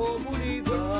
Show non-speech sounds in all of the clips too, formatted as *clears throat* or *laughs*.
comunidade.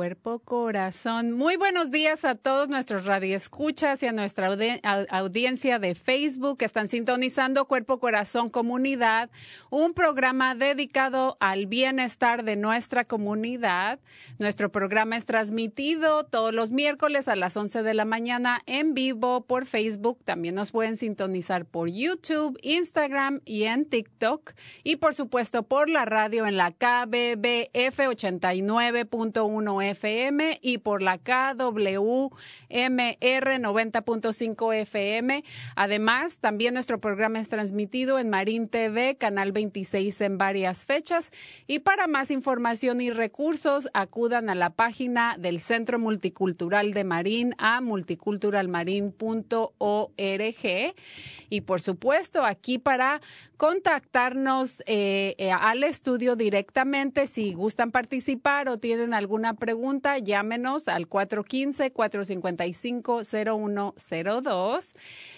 Cuerpo, corazón. Muy buenos días a todos nuestros radioescuchas y a nuestra audi- au- audiencia de Facebook que están sintonizando Cuerpo, Corazón, Comunidad, un programa dedicado al bienestar de nuestra comunidad. Nuestro programa es transmitido todos los miércoles a las 11 de la mañana en vivo por Facebook. También nos pueden sintonizar por YouTube, Instagram y en TikTok. Y por supuesto por la radio en la KBBF 89.1 FM y por la KWMR 90.5 FM. Además, también nuestro programa es transmitido en Marín TV, Canal 26 en varias fechas. Y para más información y recursos, acudan a la página del Centro Multicultural de Marín a multiculturalmarin.org. Y por supuesto, aquí para contactarnos eh, eh, al estudio directamente. Si gustan participar o tienen alguna pregunta, llámenos al 415-455-0102.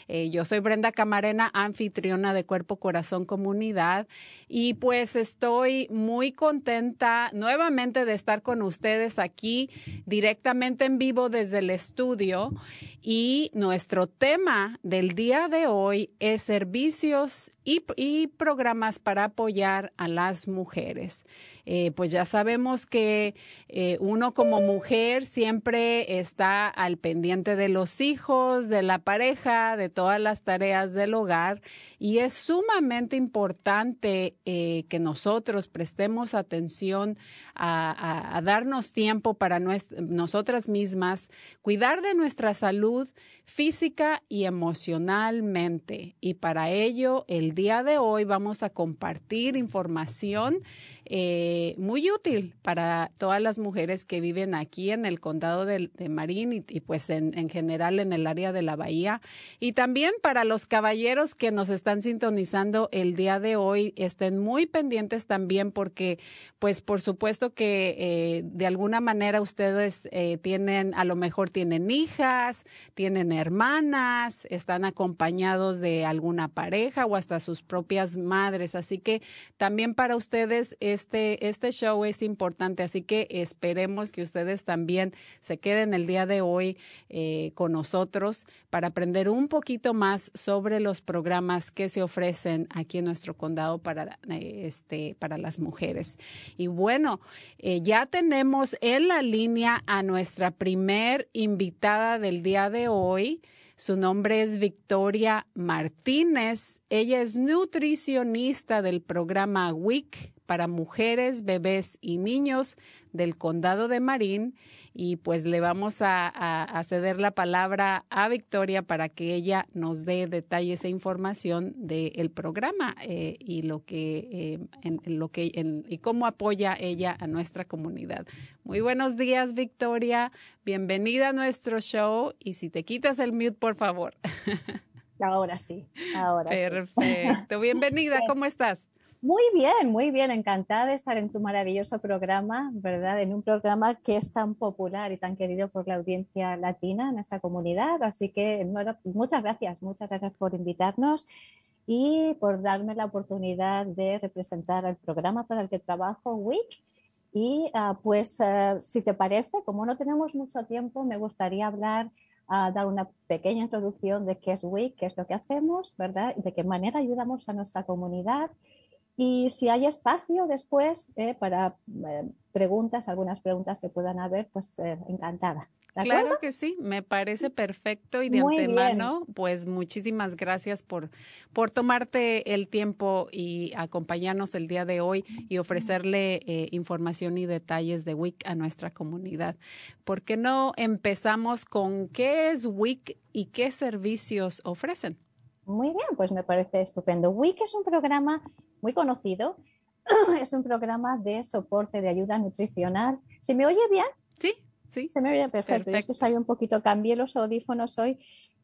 Eh, yo soy Brenda Camarena, anfitriona de Cuerpo Corazón Comunidad. Y pues estoy muy contenta nuevamente de estar con ustedes aquí directamente en vivo desde el estudio. Y nuestro tema del día de hoy es servicios y, y programas para apoyar a las mujeres. Eh, pues ya sabemos que eh, uno como mujer siempre está al pendiente de los hijos, de la pareja, de todas las tareas del hogar y es sumamente importante eh, que nosotros prestemos atención a, darnos tiempo para nosotras mismas, cuidar de nuestra salud física y emocionalmente. Y para ello, el día de hoy vamos a compartir información eh, muy útil para todas las mujeres que viven aquí en el condado de, de Marín y, pues en, en general en el área de la bahía. Y también para los caballeros que nos están sintonizando el día de hoy, estén muy pendientes también porque pues por supuesto que eh, de alguna manera ustedes eh, tienen, a lo mejor tienen hijas, tienen hermanas, están acompañados de alguna pareja o hasta sus propias madres. Así que también para ustedes este, este show es importante. Así que esperemos que ustedes también se queden el día de hoy eh, con nosotros para aprender un poquito más sobre los programas que se ofrecen aquí en nuestro condado para, eh, este, para las mujeres. Y bueno, eh, ya tenemos en la línea a nuestra primer invitada del día de hoy. Su nombre es Victoria Martínez. Ella es nutricionista del programa WIC para mujeres, bebés y niños del condado de Marín y pues le vamos a, ceder la palabra a Victoria para que ella nos dé detalles e información del programa eh, y lo que, eh, en, lo que y cómo apoya ella a nuestra comunidad. Muy buenos días, Victoria. Bienvenida a nuestro show y si te quitas el mute, por favor. *laughs* Ahora sí, ahora Perfecto. Bienvenida, ¿cómo estás? Muy bien, muy bien, encantada de estar en tu maravilloso programa, ¿verdad? En un programa que es tan popular y tan querido por la audiencia latina en esta comunidad. Así que muchas gracias, muchas gracias por invitarnos y por darme la oportunidad de representar el programa para el que trabajo, WIC. Y ah, pues, ah, si te parece, como no tenemos mucho tiempo, me gustaría hablar a dar una pequeña introducción de qué es WIC, qué es lo que hacemos, ¿verdad? De qué manera ayudamos a nuestra comunidad. Y si hay espacio después eh, para eh, preguntas, algunas preguntas que puedan haber, pues eh, encantada. Claro que sí, me parece perfecto y de antemano, pues muchísimas gracias por, por tomarte el tiempo y acompañarnos el día de hoy y ofrecerle eh, información y detalles de WIC a nuestra comunidad. ¿Por qué no empezamos con qué es WIC y qué servicios ofrecen? Muy bien, pues me parece estupendo. WIC es un programa muy conocido, *clears throat* es un programa de soporte de ayuda nutricional. ¿Se me oye bien? Sí, Sí. Se me oye perfecto. Es que salí un poquito, cambié los audífonos hoy.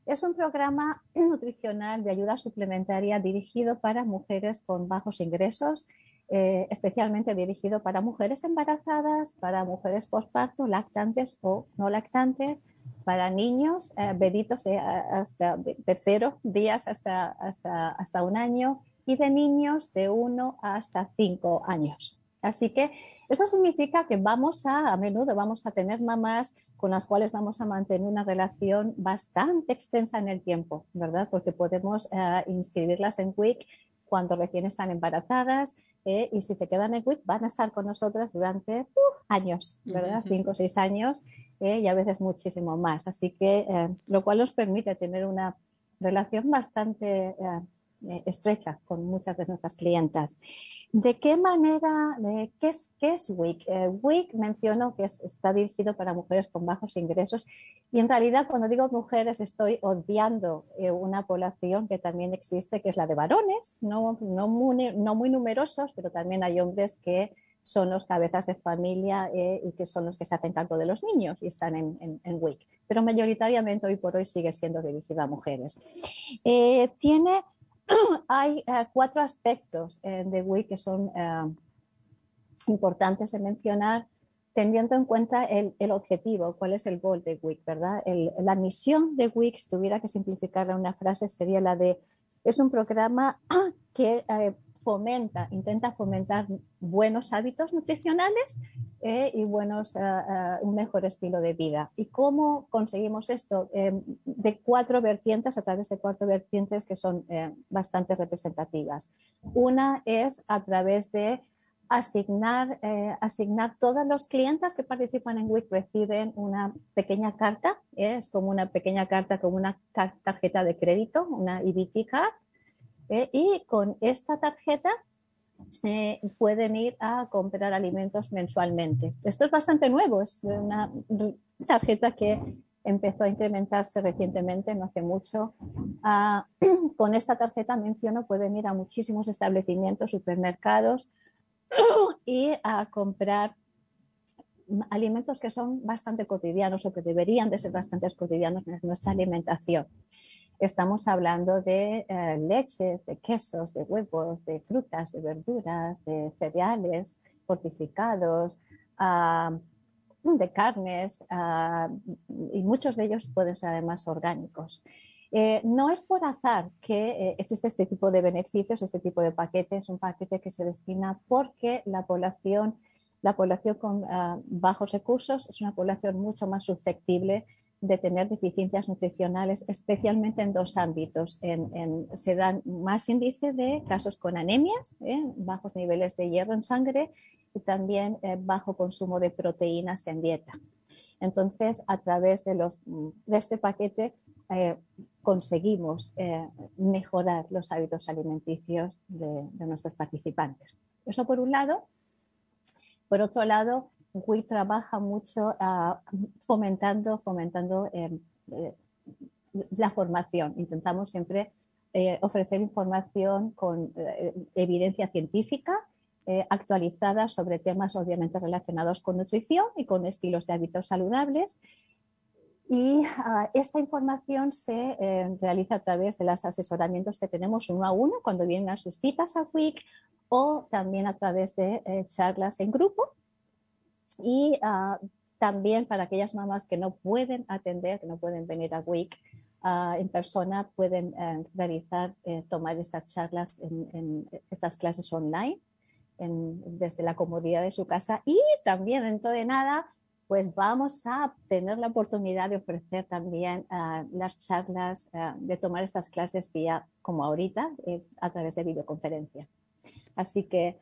Es un programa *clears throat* nutricional de ayuda suplementaria dirigido para mujeres con bajos ingresos, eh, especialmente dirigido para mujeres embarazadas, para mujeres postparto, lactantes o no lactantes, para niños, eh, de, hasta de, cero días hasta, hasta, hasta un año y de niños de uno hasta cinco años. Así que esto significa que vamos a, a menudo vamos a tener mamás con las cuales vamos a mantener una relación bastante extensa en el tiempo, ¿verdad? Porque podemos eh, inscribirlas en WIC cuando recién están embarazadas eh, y si se quedan en WIC van a estar con nosotras durante uh, años, ¿verdad? Cinco o seis años eh, y a veces muchísimo más. Así que lo cual nos permite tener una relación bastante eh, estrecha con muchas de nuestras clientas. ¿De qué manera, qué, es, qué es WIC? Eh, WIC menciono que está dirigido para mujeres con bajos ingresos y en realidad cuando digo mujeres estoy obviando eh, una población que también existe, que es la de varones, no, no, muy, no muy numerosos, pero también hay hombres que son los cabezas de familia y que son los que se hacen cargo de los niños y están en, en, WIC. Pero mayoritariamente hoy por hoy sigue siendo dirigido a mujeres. tiene *coughs* hay eh, cuatro aspectos eh, de WIC que son eh, importantes de mencionar, teniendo en cuenta el, objetivo, cuál es el goal de WIC, ¿verdad? la misión de WIC, si tuviera que simplificar una frase, sería la de, es un programa *coughs* que fomenta, intenta fomentar buenos hábitos nutricionales eh, y buenos, eh, eh, un mejor estilo de vida. ¿Y cómo conseguimos esto? de cuatro vertientes, a través de cuatro vertientes que son bastante representativas. Una es a través de asignar, asignar todos los clientes que participan en WIC reciben una pequeña carta, es como una pequeña carta, como una tarjeta de crédito, una EBT card, ¿eh? y con esta tarjeta eh, pueden ir a comprar alimentos mensualmente. Esto es bastante nuevo, es una tarjeta que empezó a incrementarse recientemente, no hace mucho. Ah, *clears throat* con esta tarjeta menciono, pueden ir a muchísimos establecimientos, supermercados *clears throat* y a comprar alimentos que son bastante cotidianos o que deberían de ser bastante cotidianos en nuestra alimentación. Estamos hablando de eh, leches, de quesos, de huevos, de frutas, de verduras, de cereales fortificados, ah, de carnes ah, y muchos de ellos pueden ser además orgánicos. Eh, no es por azar que eh, existe este tipo de beneficios, este tipo de paquetes, un paquete que se destina porque la población, la población con ah, bajos recursos es una población mucho más susceptible de tener deficiencias nutricionales, especialmente en dos ámbitos. se dan más índice de casos con anemias, ¿eh? bajos niveles de hierro en sangre y también eh, bajo consumo de proteínas en dieta. Entonces, a través de, los, de este paquete eh, conseguimos mejorar los hábitos alimenticios de nuestros participantes. Eso por un lado. Por otro lado, WIC trabaja mucho ah, fomentando, fomentando em, eh, la formación. Intentamos siempre eh, ofrecer información con eh, evidencia científica actualizada sobre temas obviamente relacionados con nutrición y con estilos de hábitos saludables. Y ah, esta información se realiza a través de los asesoramientos que tenemos uno a uno cuando vienen a sus citas a WIC o también a través de charlas en grupo y ah, también para aquellas mamás que no pueden atender, que no pueden venir a WIC ah, en persona, pueden eh, realizar, eh, tomar estas charlas en, estas clases online desde la comodidad de su casa y también dentro de nada pues vamos a tener la oportunidad de ofrecer también ah, las charlas, de tomar estas clases vía, como ahorita, eh, a través de videoconferencia. Así que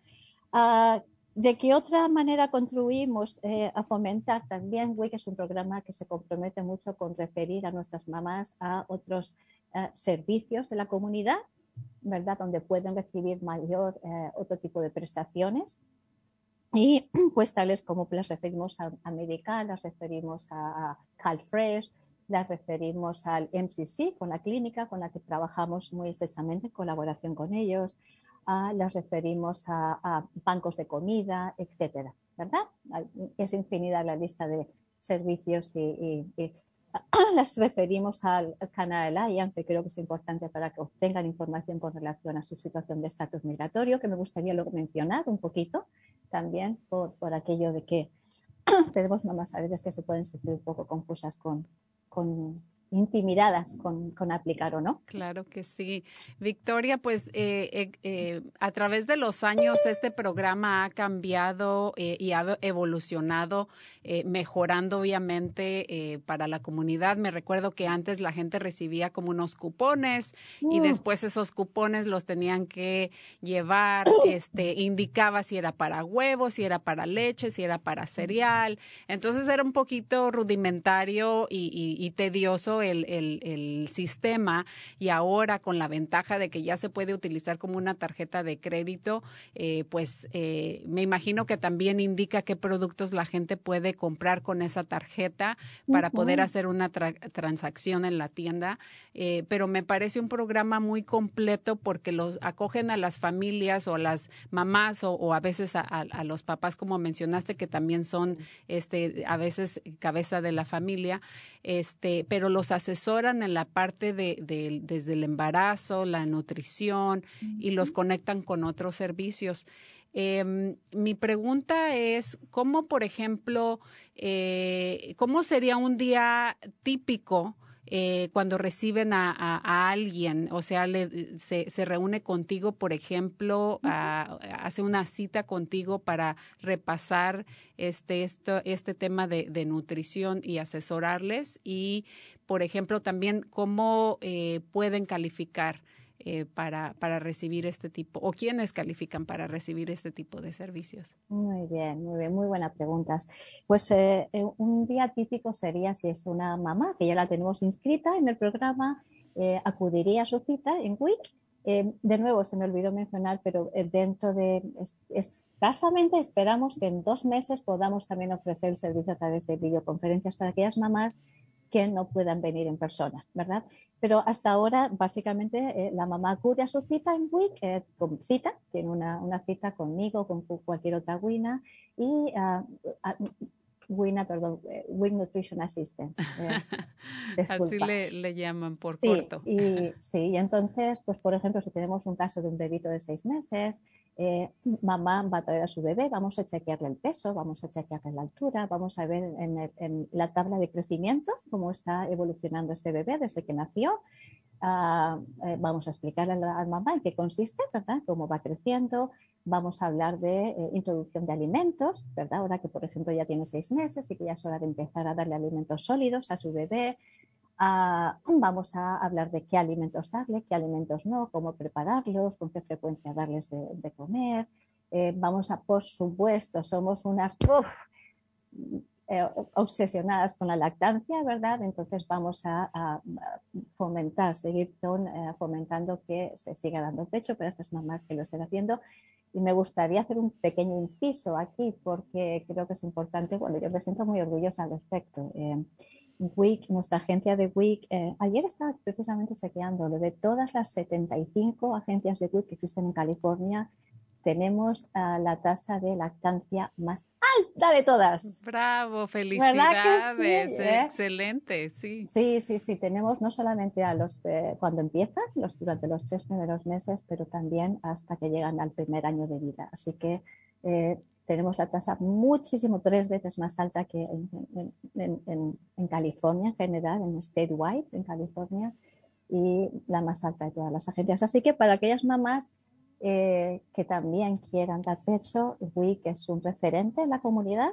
¿De qué otra manera contribuimos eh, a fomentar también? WIC es un programa que se compromete mucho con referir a nuestras mamás a otros eh, servicios de la comunidad, ¿verdad? Donde pueden recibir mayor eh, otro tipo de prestaciones. Y *clears throat* pues tales como las referimos a, a Medical, las referimos a CalFresh, las referimos al MCC, con la clínica con la que trabajamos muy estrechamente en colaboración con ellos, las referimos a, bancos de comida, etcétera, ¿verdad? Es infinidad la lista de servicios y, *clears throat* las referimos al Canal Alliance, que creo que es importante para que obtengan información con relación a su situación de estatus migratorio, que me gustaría luego mencionar un poquito también por, por aquello de que *clears throat* tenemos mamás a veces que se pueden sentir un poco confusas con, con intimidadas con, con, aplicar o no. Claro que sí. Victoria, pues eh, eh, eh, a través de los años este programa ha cambiado y ha evolucionado, mejorando obviamente para la comunidad. Me recuerdo que antes la gente recibía como unos cupones y mm. después esos cupones los tenían que llevar, *coughs* este, indicaba si era para huevos, si era para leche, si era para cereal. Entonces era un poquito rudimentario y tedioso el, sistema y ahora con la ventaja de que ya se puede utilizar como una tarjeta de crédito, eh, pues eh, me imagino que también indica qué productos la gente puede comprar con esa tarjeta para poder hacer una transacción en la tienda. Eh, pero me parece un programa muy completo porque los acogen a las familias o a las mamás o, a veces a, los papás, como mencionaste, que también son este, a veces cabeza de la familia, este, pero los asesoran en la parte de, desde el embarazo, la nutrición y los conectan con otros servicios. Em, mi pregunta es, ¿cómo, por ejemplo, eh, cómo sería un día típico eh, cuando reciben a, alguien, o sea, se, se, reúne contigo, por ejemplo, hace una cita contigo para repasar este, esto, este tema de, de nutrición y asesorarles y, por ejemplo, también cómo eh, pueden calificar eh, para, para recibir este tipo o quiénes califican para recibir este tipo de servicios? Muy bien, muy bien, muy buenas preguntas. Pues eh, un día típico sería si es una mamá que ya la tenemos inscrita en el programa, acudiría a su cita en WIC. de nuevo, se me olvidó mencionar, pero dentro de escasamente esperamos que en dos meses podamos también ofrecer el servicio a través de videoconferencias para aquellas mamás que no puedan venir en persona, ¿verdad? Pero hasta ahora, básicamente, eh, la mamá acude a su cita en WIC, eh, con cita, tiene una, una, cita conmigo, con cualquier otra guina, y uh, Wina, perdón, eh, Wing Nutrition Assistant. Eh, *laughs* Así le, llaman por corto. Y, sí, y entonces, pues por ejemplo, si tenemos un caso de un bebito de seis meses, eh, mamá va a traer a su bebé, vamos a chequearle el peso, vamos a chequearle la altura, vamos a ver en, la tabla de crecimiento cómo está evolucionando este bebé desde que nació. Ah, vamos a explicarle a la mamá en qué consiste, ¿verdad? Cómo va creciendo, vamos a hablar de eh, introducción de alimentos, ¿verdad? Ahora que, por ejemplo, ya tiene seis meses y que ya es hora de empezar a darle alimentos sólidos a su bebé. Ah, vamos a hablar de qué alimentos darle, qué alimentos no, cómo prepararlos, con qué frecuencia darles de, comer. Eh, vamos a, por supuesto, somos unas eh, obsesionadas con la lactancia, ¿verdad? Entonces vamos a, fomentar, seguir fomentando que se siga dando pecho para estas mamás que lo estén haciendo Y me gustaría hacer un pequeño inciso aquí porque creo que es importante, bueno, yo me siento muy orgullosa al respecto. Eh, WIC, nuestra agencia de WIC, eh, ayer estaba precisamente chequeando lo de todas las 75 agencias de WIC que existen en California, tenemos la tasa de lactancia más alta de todas. Bravo, felicidades, eh? excelente, sí. Sí, sí, sí, tenemos no solamente a los eh, cuando empiezan, los, durante los tres primeros meses, pero también hasta que llegan al primer año de vida. Así que tenemos la tasa muchísimo, tres veces más alta que en, California en general, en statewide, en California, y la más alta de todas las agencias. Así que para aquellas mamás eh, que también quieran dar pecho, WIC es un referente en la comunidad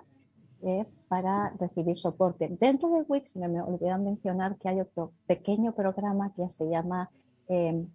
eh, para recibir soporte. Dentro de WIC, se me olvidó mencionar que hay otro pequeño programa que se llama eh,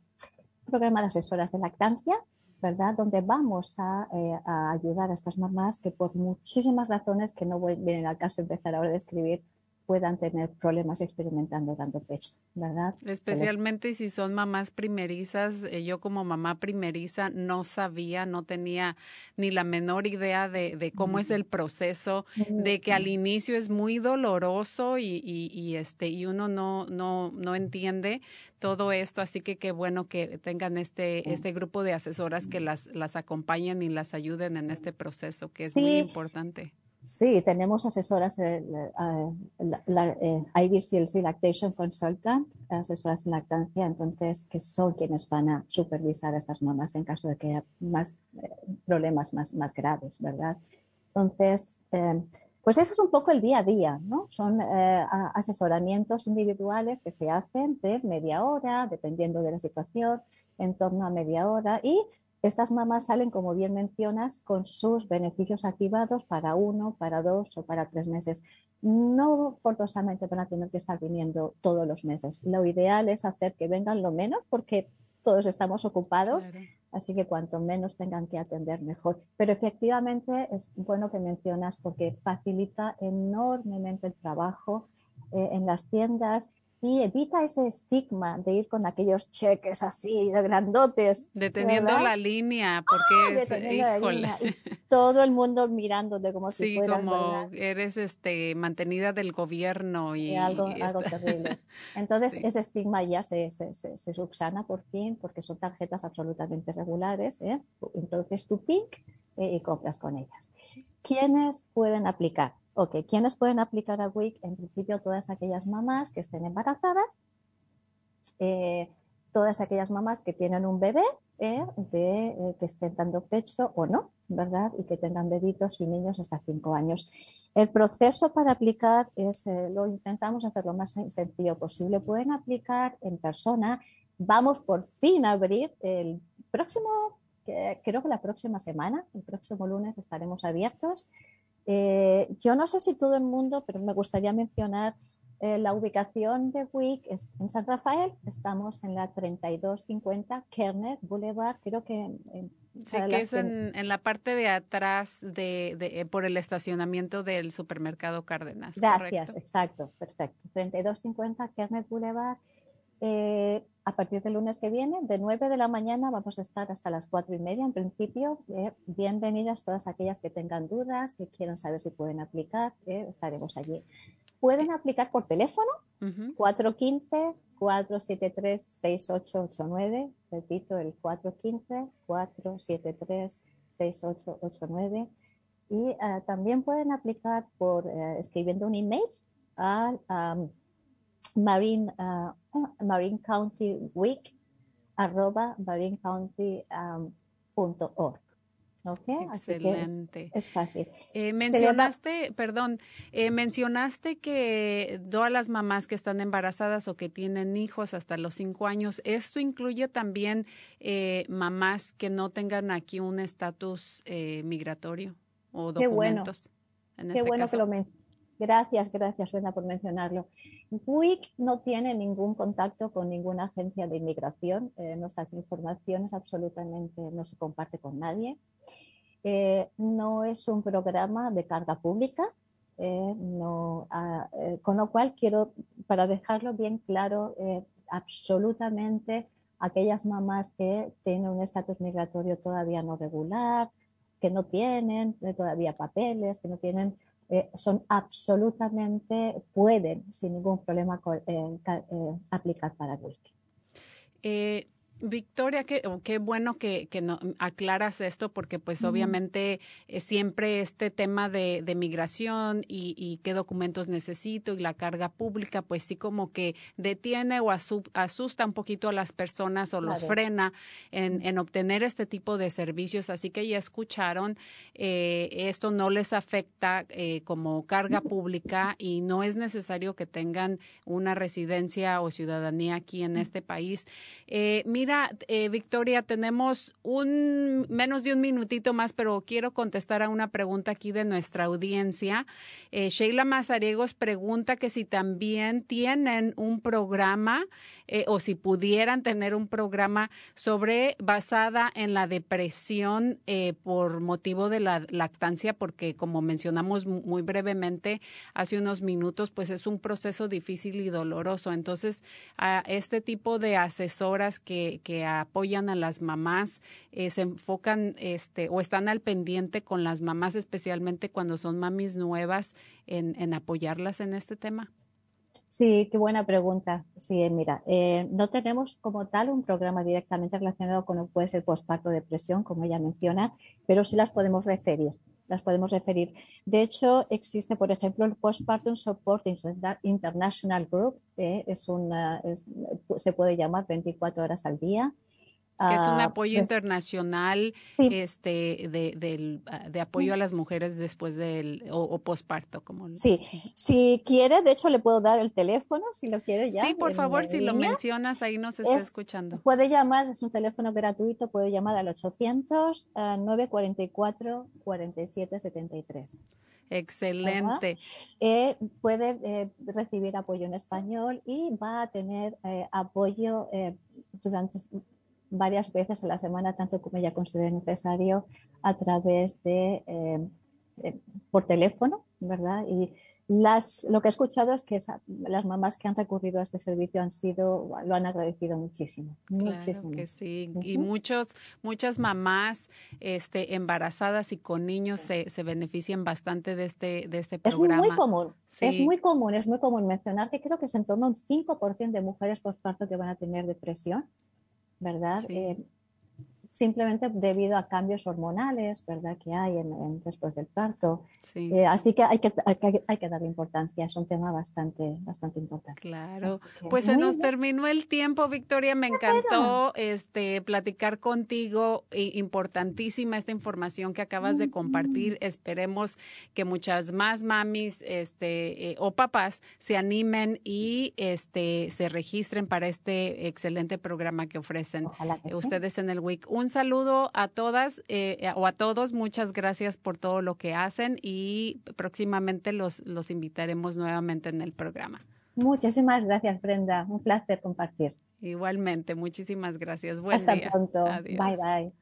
Programa de Asesoras de Lactancia, ¿verdad? Donde vamos eh, a, ayudar a estas mamás que por muchísimas razones que no vienen al caso empezar ahora a describir, puedan tener problemas experimentando dando pecho, ¿verdad? Especialmente si son mamás primerizas. Eh, yo como mamá primeriza no sabía, no tenía ni la menor idea de, cómo es el proceso, de que al inicio es muy doloroso y, y, este y uno no no no entiende todo esto, así que qué bueno que tengan este este grupo de asesoras que las las acompañen y las ayuden en este proceso que es muy importante. Sí, tenemos asesoras, eh, la, eh, IBCLC Lactation Consultant, asesoras en lactancia, entonces, que son quienes van a supervisar a estas mamás en caso de que haya más eh, problemas más, más graves, ¿verdad? Entonces, eh, pues eso es un poco el día a día, ¿no? Son asesoramientos individuales que se hacen de media hora, dependiendo de la situación, en torno a media hora, y estas mamás salen, como bien mencionas, con sus beneficios activados para uno, para dos o para tres meses. No forzosamente van a tener que estar viniendo todos los meses. Lo ideal es hacer que vengan lo menos porque todos estamos ocupados, así que cuanto menos tengan que atender, mejor. Pero efectivamente es bueno que mencionas porque facilita enormemente el trabajo eh, en las tiendas y evita ese estigma de ir con aquellos cheques así de grandotes. Deteniendo la línea, porque ¡Ah! es, híjole. todo el mundo mirándote como si sí, como eres este mantenida del gobierno y algo, algo terrible. *laughs* Entonces ese estigma ya se, se, se, subsana por fin porque son tarjetas absolutamente regulares. ¿eh? Introduces tu PIC eh, y compras con ellas. ¿Quiénes pueden aplicar? Ok, ¿quiénes pueden aplicar a WIC? En principio, todas aquellas mamás que estén embarazadas, eh, todas aquellas mamás que tienen un bebé, eh, de, eh, que estén dando pecho o no, ¿verdad? Y que tengan bebitos y niños hasta cinco años. El proceso para aplicar es, lo intentamos hacer lo más sencillo posible. Pueden aplicar en persona. Vamos por fin a abrir el próximo, creo que la próxima semana, el próximo lunes estaremos abiertos. Eh, yo no sé si todo el mundo, pero me gustaría mencionar eh, la ubicación de WIC es en San Rafael. Estamos en la 3250 Kerner Boulevard. Creo que sí, que es en, la parte de atrás de, eh, por el estacionamiento del supermercado Cárdenas. Gracias, exacto, perfecto. 3250 Kerner Boulevard. Eh, a partir del lunes que viene, de 9 de la mañana, vamos a estar hasta las 4 y media. En principio, eh, bienvenidas todas aquellas que tengan dudas, que quieran saber si pueden aplicar, eh, estaremos allí. Pueden aplicar por teléfono, 415-473-6889. Repito, el 415-473-6889. Y también pueden aplicar por escribiendo un email al Marine, uh, Marine County Week arroba marinecounty.org. Okay, Excelente. es, fácil. Eh, mencionaste, perdón, eh, mencionaste que todas las mamás que están embarazadas o que tienen hijos hasta los cinco años, ¿esto incluye también eh, mamás que no tengan aquí un estatus migratorio o documentos? Qué bueno, Qué este bueno que lo mencionas Gracias, gracias, Suena, por mencionarlo. WIC no tiene ningún contacto con ninguna agencia de inmigración. Eh, nuestras informaciones absolutamente no se comparte con nadie. Eh, no es un programa de carga pública. Eh, no, ah, con lo cual quiero, para dejarlo bien claro, absolutamente aquellas mamás que tienen un estatus migratorio todavía no regular, que no tienen eh, todavía papeles, que no tienen, eh, son absolutamente, pueden sin ningún problema eh, aplicar para WIC. Victoria, qué, qué bueno que, que no, aclaras esto porque pues obviamente eh, siempre este tema de, de migración y, y, qué documentos necesito y la carga pública pues sí como que detiene o asusta un poquito a las personas o los frena en, en, obtener este tipo de servicios. Así que ya escucharon, eh, esto no les afecta eh, como carga pública y no es necesario que tengan una residencia o ciudadanía aquí en este país. mira, eh, Victoria, tenemos un menos de un minutito más, pero quiero contestar a una pregunta aquí de nuestra audiencia. Eh, Sheila Mazariegos pregunta que si también tienen un programa eh, o si pudieran tener un programa sobre basada en la depresión por motivo de la lactancia, porque como mencionamos muy brevemente hace unos minutos, pues es un proceso difícil y doloroso. Entonces, a este tipo de asesoras que, que apoyan a las mamás eh, se enfocan este, o están al pendiente con las mamás, especialmente cuando son mamis nuevas, en, en apoyarlas en este tema? Sí, qué buena pregunta. Sí, mira, eh, no tenemos como tal un programa directamente relacionado con lo que puede ser posparto depresión, como ella menciona, pero sí las podemos referir. Las podemos referir. De hecho, existe, por ejemplo, el Postpartum Support International Group, es una, se puede llamar 24 horas al día, que es un ah, apoyo internacional este de, ah, de, apoyo a las mujeres después del o, posparto como sí si quiere de hecho le puedo dar el teléfono si lo quiere ya sí por favor si lo mencionas ahí nos está escuchando. puede llamar es un teléfono gratuito puede llamar al 800 944 4773 Excelente. Eh, puede eh, recibir apoyo en español y va a tener eh, apoyo durante varias veces a la semana, tanto como ella considere necesario, a través de, eh, por teléfono, ¿verdad? Y las, lo que he escuchado es que las mamás que han recurrido a este servicio han sido, lo han agradecido muchísimo. Claro que sí. Y muchos, muchas mamás este, embarazadas y con niños se, se benefician bastante de este, de este programa. Es muy común, es muy común, es muy común mencionar que creo que es en torno a un 5% de mujeres postparto que van a tener depresión ¿verdad? Eh, simplemente debido a cambios hormonales, ¿verdad? Que hay en, después del parto. Eh, así que hay que, hay que, darle importancia, es un tema bastante, bastante importante. Claro, pues se nos terminó el tiempo, Victoria, me encantó este, platicar contigo, importantísima esta información que acabas de compartir, esperemos que muchas más mamis este, eh, o papás se animen y este, se registren para este excelente programa que ofrecen ustedes en el WIC un saludo a todas eh, o a todos. Muchas gracias por todo lo que hacen y próximamente los, los invitaremos nuevamente en el programa. Muchísimas gracias, Brenda. Un placer compartir. Igualmente, muchísimas gracias. Buen Hasta pronto. Bye, bye.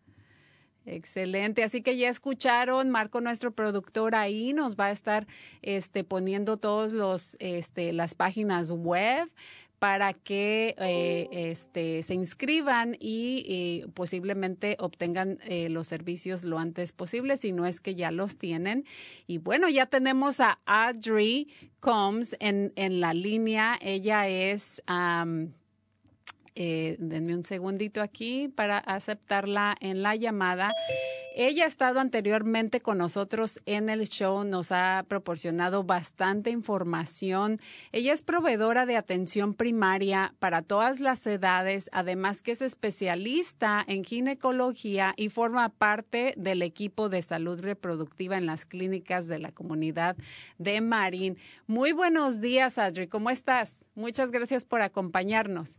Excelente, así que ya escucharon, Marco, nuestro productor ahí nos va a estar este, poniendo todos los este, las páginas web para que eh, este, se inscriban y, posiblemente obtengan eh, los servicios lo antes posible, si no es que ya los tienen. Y bueno, ya tenemos a Audrey Combs en, en la línea. Ella es... Eh, denme un segundito aquí para aceptarla en la llamada. Ella ha estado anteriormente con nosotros en el show, nos ha proporcionado bastante información. Ella es proveedora de atención primaria para todas las edades, además que es especialista en ginecología y forma parte del equipo de salud reproductiva en las clínicas de la comunidad de Marín. Muy buenos días, Adri, ¿cómo estás? Muchas gracias por acompañarnos.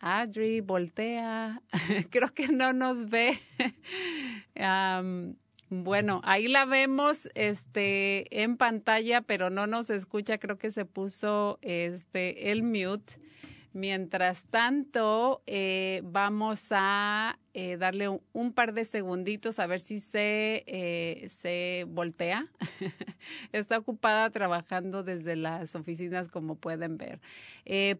Adri, voltea. *laughs* Creo que no nos ve. *laughs* bueno, ahí la vemos este, en pantalla, pero no nos escucha. Creo que se puso este, el mute. Mientras tanto, eh, vamos a eh, darle un, par de segunditos a ver si se, eh, se voltea. *laughs* Está ocupada trabajando desde las oficinas, como pueden ver.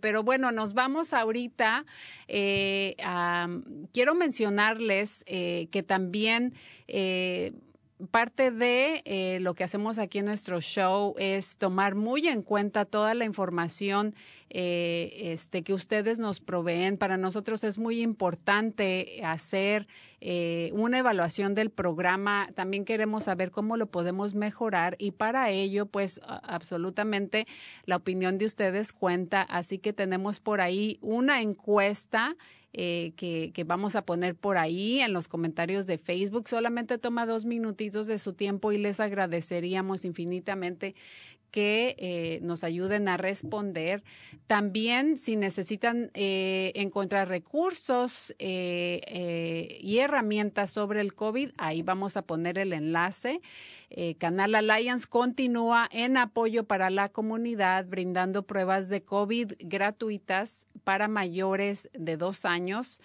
pero bueno, nos vamos ahorita. quiero mencionarles que también parte de eh, lo que hacemos aquí en nuestro show es tomar muy en cuenta toda la información eh, este, que ustedes nos proveen. Para nosotros es muy importante hacer eh, una evaluación del programa. También queremos saber cómo lo podemos mejorar y para ello, pues absolutamente la opinión de ustedes cuenta. Así que tenemos por ahí una encuesta eh, que, vamos a poner por ahí en los comentarios de Facebook. Solamente toma dos minutitos de su tiempo y les agradeceríamos infinitamente que eh, nos ayuden a responder. También si necesitan eh, encontrar recursos y herramientas sobre el COVID, ahí vamos a poner el enlace. Canal Alliance continúa en apoyo para la comunidad, brindando pruebas de COVID gratuitas para mayores de dos años.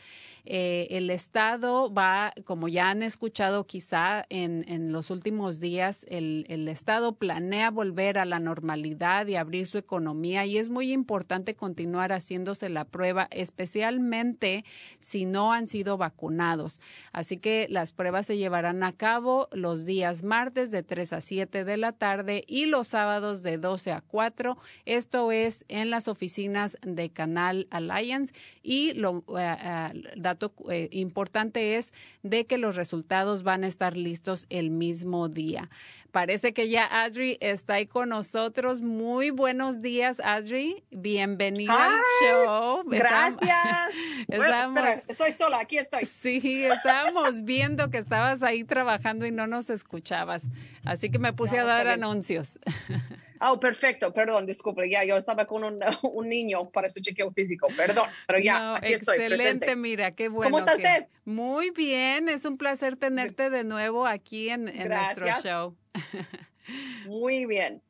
el Estado va, como ya han escuchado quizá en, en los últimos días, el, el Estado planea volver a la normalidad y abrir su economía y es muy importante continuar haciéndose la prueba, especialmente si no han sido vacunados. Así que las pruebas se llevarán a cabo los días martes de 3 a 7 de la tarde y los sábados de 12 a 4. Esto es en las oficinas de Canal Alliance y lo eh, dato eh, importante es de que los resultados van a estar listos el mismo día. Parece que ya Adri está ahí con nosotros. Muy buenos días, Adri. Bienvenida al show. Gracias. *laughs* estoy sola, aquí estoy. Sí, estábamos viendo que estabas ahí trabajando y no nos escuchabas. Así que me puse a dar anuncios. *laughs* Oh, perfecto, perdón, disculpe, ya yo estaba con un, *laughs* un niño para su chequeo físico, perdón, pero ya, aquí estoy. Excelente, mira, qué bueno. ¿Cómo está usted? Muy bien, es un placer tenerte de nuevo aquí en, en nuestro show. *laughs* Muy bien.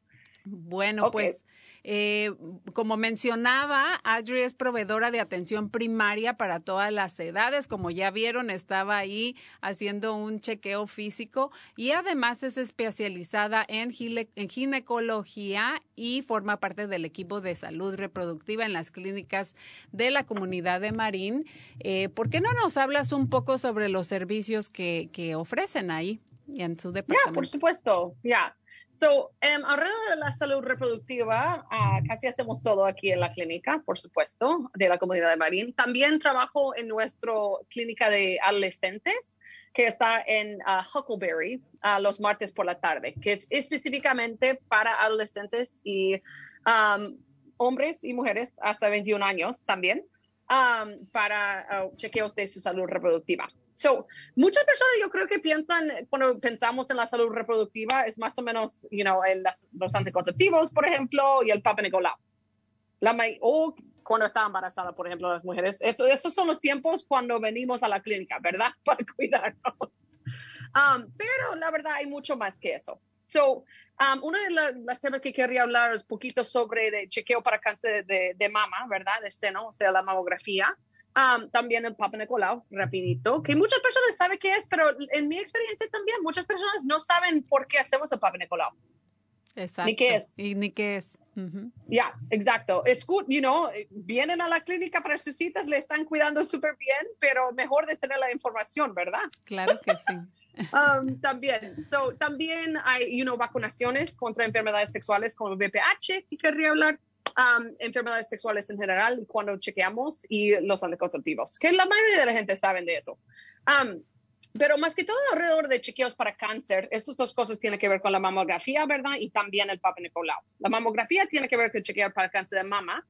Bueno, pues eh, como mencionaba, Adri es proveedora de atención primaria para todas las edades. Como ya vieron, estaba ahí haciendo un chequeo físico y además es especializada en, ginecología y forma parte del equipo de salud reproductiva en las clínicas de la comunidad de Marín. Eh, ¿Por qué no nos hablas un poco sobre los servicios que, que ofrecen ahí? en su departamento. Ya, por supuesto, ya. So, um, alrededor de la salud reproductiva, uh, casi hacemos todo aquí en la clínica, por supuesto, de la comunidad de Marín. También trabajo en nuestra clínica de adolescentes, que está en uh, Huckleberry, uh, los martes por la tarde, que es específicamente para adolescentes y um, hombres y mujeres hasta 21 años también, um, para chequeos de su salud reproductiva. So, muchas personas yo creo que piensan, cuando pensamos en la salud reproductiva, es más o menos, you know, los anticonceptivos, por ejemplo, y el Papa Nicolau. La, o cuando está embarazada, por ejemplo, las mujeres. Eso, esos son los tiempos cuando venimos a la clínica, ¿verdad? *laughs* Para cuidarnos. Um, pero la verdad hay mucho más que eso. So, um, uno de las temas que quería hablar es un poquito sobre el chequeo para cáncer de, de mama, ¿verdad? De seno, o sea, la mamografía también el Papa Nicolau, rapidito, que muchas personas saben qué es, pero en mi experiencia también muchas personas no saben por qué hacemos el Papa Nicolau. Exacto. Ni qué es. Y ni qué es. Ya, exacto. Es good, you know, vienen a la clínica para sus citas, le están cuidando súper bien, pero mejor de tener la información, ¿verdad? Claro que sí. *laughs* um, también, so, también hay, you know, vacunaciones contra enfermedades sexuales como el VPH, que querría hablar um, enfermedades sexuales en general cuando chequeamos y los anticonceptivos, que la mayoría de la gente sabe de eso. Um, pero más que todo alrededor de chequeos para cáncer, estas dos cosas tienen que ver con la mamografía, ¿verdad? Y también el Papa Nicolau. La mamografía tiene que ver con chequear para cáncer de mama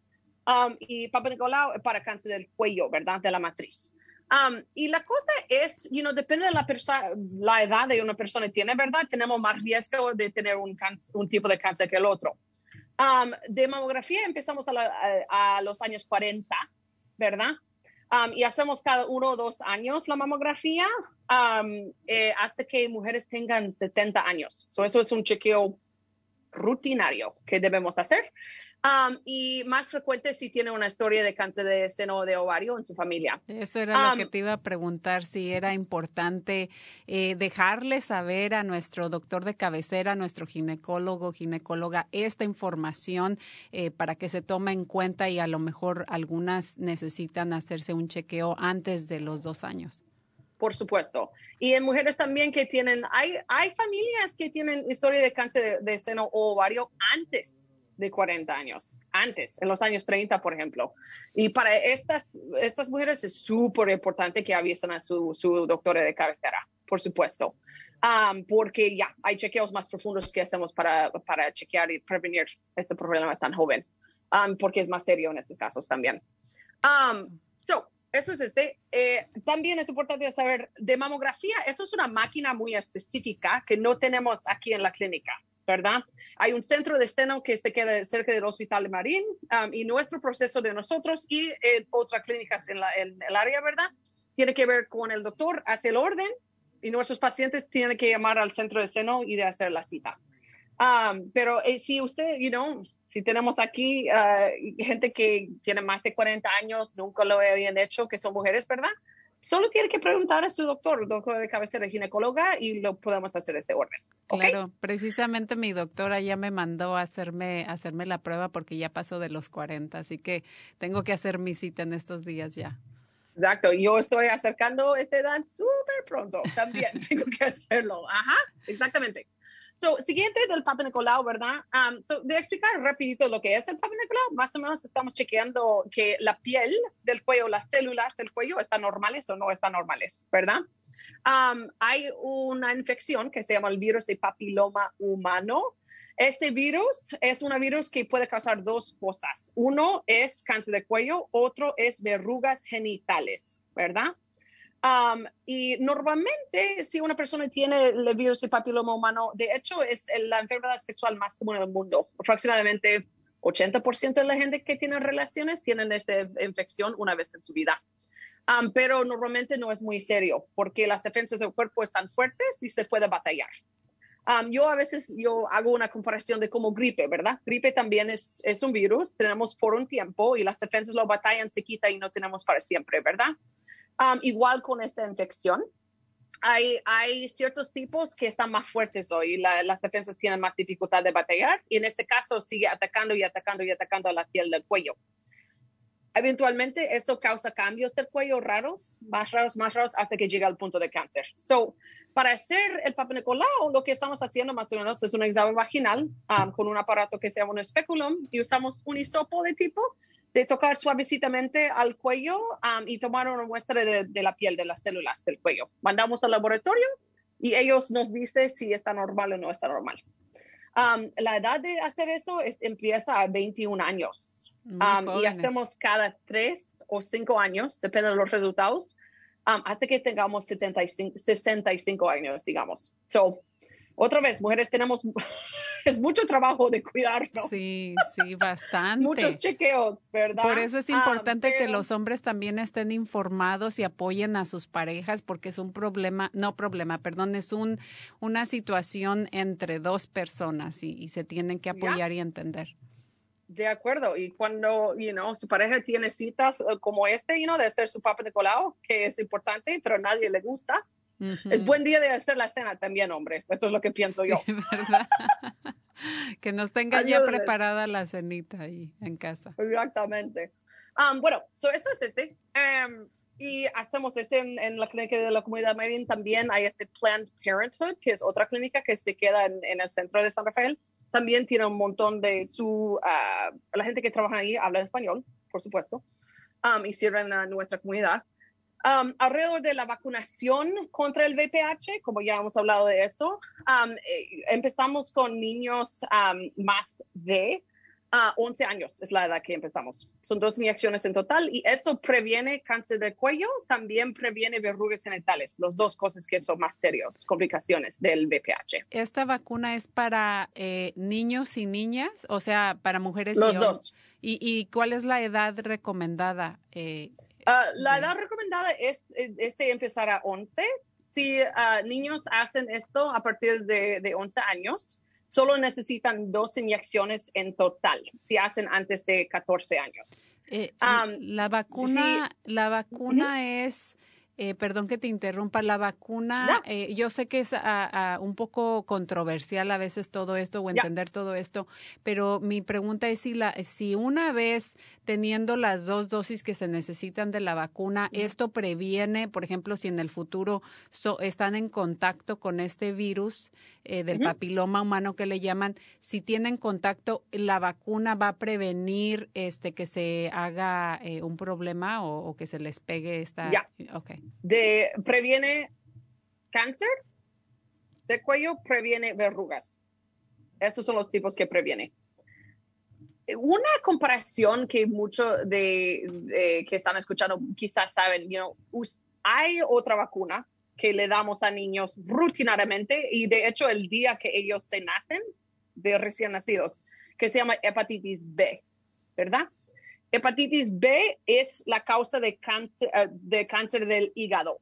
um, y Papa Nicolau para cáncer del cuello, ¿verdad? De la matriz. Um, y la cosa es, you know, depende de la, la edad de una persona tiene, ¿verdad? Tenemos más riesgo de tener un, un tipo de cáncer que el otro. De mamografía empezamos a, los años 40, ¿verdad? Y hacemos cada uno o dos años la mamografía eh, hasta que mujeres tengan 70 años. So eso es un chequeo rutinario que debemos hacer. Um, y más frecuente si tiene una historia de cáncer de seno o de ovario en su familia. Eso era lo que um, te iba a preguntar, si era importante eh, dejarle saber a nuestro doctor de cabecera, a nuestro ginecólogo, ginecóloga, esta información eh, para que se tome en cuenta y a lo mejor algunas necesitan hacerse un chequeo antes de los dos años por supuesto. Y en mujeres también que tienen, hay, hay familias que tienen historia de cáncer de, de seno o ovario antes de 40 años, antes, en los años 30, por ejemplo. Y para estas, estas mujeres es súper importante que avisen a su, su doctora de cabecera, por supuesto. Porque ya hay chequeos más profundos que hacemos para, para chequear y prevenir este problema tan joven, porque es más serio en estos casos también. Um, so, eso es este. Eh, también es importante saber de mamografía. Eso es una máquina muy específica que no tenemos aquí en la clínica. ¿Verdad? Hay un centro de seno que se queda cerca del Hospital de Marín um, y nuestro proceso de nosotros y eh, otras clínicas en, el área, ¿verdad? Tiene que ver con el doctor, hace el orden y nuestros pacientes tienen que llamar al centro de seno y de hacer la cita. Um, pero eh, si usted, you know, si tenemos aquí uh, gente que tiene más de 40 años, nunca lo habían hecho, que son mujeres, ¿verdad? Solo tiene que preguntar a su doctor, doctor de cabecera ginecóloga, y lo podemos hacer este orden. Claro, precisamente mi doctora ya me mandó a hacerme, hacerme la prueba porque ya pasó de los 40, así que tengo que hacer mi cita en estos días ya. Exacto, yo estoy acercando esta edad súper pronto, también *laughs* tengo que hacerlo. Ajá, exactamente. So, siguiente del Papa Nicolau, ¿verdad? Um, so, de explicar rapidito lo que es el Papa Nicolau, más o menos estamos chequeando que la piel del cuello, las células del cuello están normales o no están normales, ¿verdad? Um, hay una infección que se llama el virus de papiloma humano. Este virus es un virus que puede causar dos cosas. Uno es cáncer de cuello, otro es verrugas genitales, ¿verdad? Um, y normalmente, si una persona tiene el virus de papiloma humano, de hecho, es la enfermedad sexual más común en el mundo. Aproximadamente 80% de la gente que tiene relaciones tienen esta infección una vez en su vida. Um, pero normalmente no es muy serio porque las defensas del cuerpo están fuertes y se puede batallar. Um, yo a veces yo hago una comparación de como gripe, ¿verdad? Gripe también es, es un virus, tenemos por un tiempo y las defensas lo batallan, se quita y no tenemos para siempre, ¿verdad? Um, igual con esta infección, hay, hay, ciertos tipos que están más fuertes hoy, las defensas tienen más dificultad de batallar y en este caso sigue atacando y atacando y atacando a la piel del cuello. Eventualmente eso causa cambios del cuello raros, más raros, más raros, hasta que llega al punto de cáncer. So, para hacer el Papa Nicolau, lo que estamos haciendo más o menos es un examen vaginal um, con un aparato que se llama un especulum y usamos un hisopo de tipo de tocar suavecitamente al cuello um, y tomar una muestra de, la piel, de las células del cuello. Mandamos al laboratorio y ellos nos dicen si está normal o no está normal. Um, la edad de hacer eso es, empieza a 21 años um, y hacemos cada 3 o 5 años, depende de los resultados, hasta que tengamos 75, 65 años, digamos. So, otra vez, mujeres tenemos, *laughs* es mucho trabajo de cuidarnos. Sí, sí, bastante. Muchos chequeos, ¿verdad? Por eso es ah, importante que los hombres también estén informados y apoyen a sus parejas porque es un problema, no problema, perdón, es un, una situación entre dos personas y, se tienen que apoyar y entender. De acuerdo, y cuando, you know, su pareja tiene citas eh, como este, you know, de hacer su papá de colado, que es importante, pero a nadie le gusta, es buen día de hacer la cena también, hombres. Eso es lo que pienso yo. *laughs* ¿verdad? que nos tenga ya preparada la cenita ahí en casa. Exactamente. Um, bueno, so esto es este. Um, y hacemos este en, la clínica de la comunidad Marín. También hay este Planned Parenthood, que es otra clínica que se queda en, el centro de San Rafael. También tiene un montón de su... Uh, la gente que trabaja ahí habla español, por supuesto, um, y sirven a nuestra comunidad. Um, alrededor de la vacunación contra el VPH, como ya hemos hablado de esto, um, eh, empezamos con niños um, más de 11 años, es la edad que empezamos. Son dos inyecciones en total y esto previene cáncer de cuello, también previene verrugas genitales, las dos cosas que son más serios, complicaciones del VPH. ¿Esta vacuna es para eh, niños y niñas, o sea, para mujeres Los y dos. ¿Y, ¿Y, cuál es la edad recomendada? Eh, Ah, la edad recomendada es este empezar a 11. Si uh, niños hacen esto a partir de, de 11 años, solo necesitan dos inyecciones en total si hacen antes de 14 años. Eh, la vacuna, la vacuna es eh, perdón que te interrumpa, la vacuna, eh, yo sé que es un poco controversial a veces todo esto o entender todo esto, pero mi pregunta es si, la, si una vez teniendo las dos dosis que se necesitan de la vacuna, esto previene, por ejemplo, si en el futuro están en contacto con este virus eh, del papiloma humano que le llaman, si tienen contacto, la vacuna va a prevenir este que se haga un problema o, que se les pegue esta. Okay de previene cáncer de cuello, previene verrugas. Estos son los tipos que previene. Una comparación que muchos de, que están escuchando quizás saben, you hay otra vacuna que le damos a niños rutinariamente y de hecho el día que ellos se nacen de recién nacidos, que se llama hepatitis B, ¿verdad? Hepatitis B es la causa de cáncer, eh, de cáncer del hígado,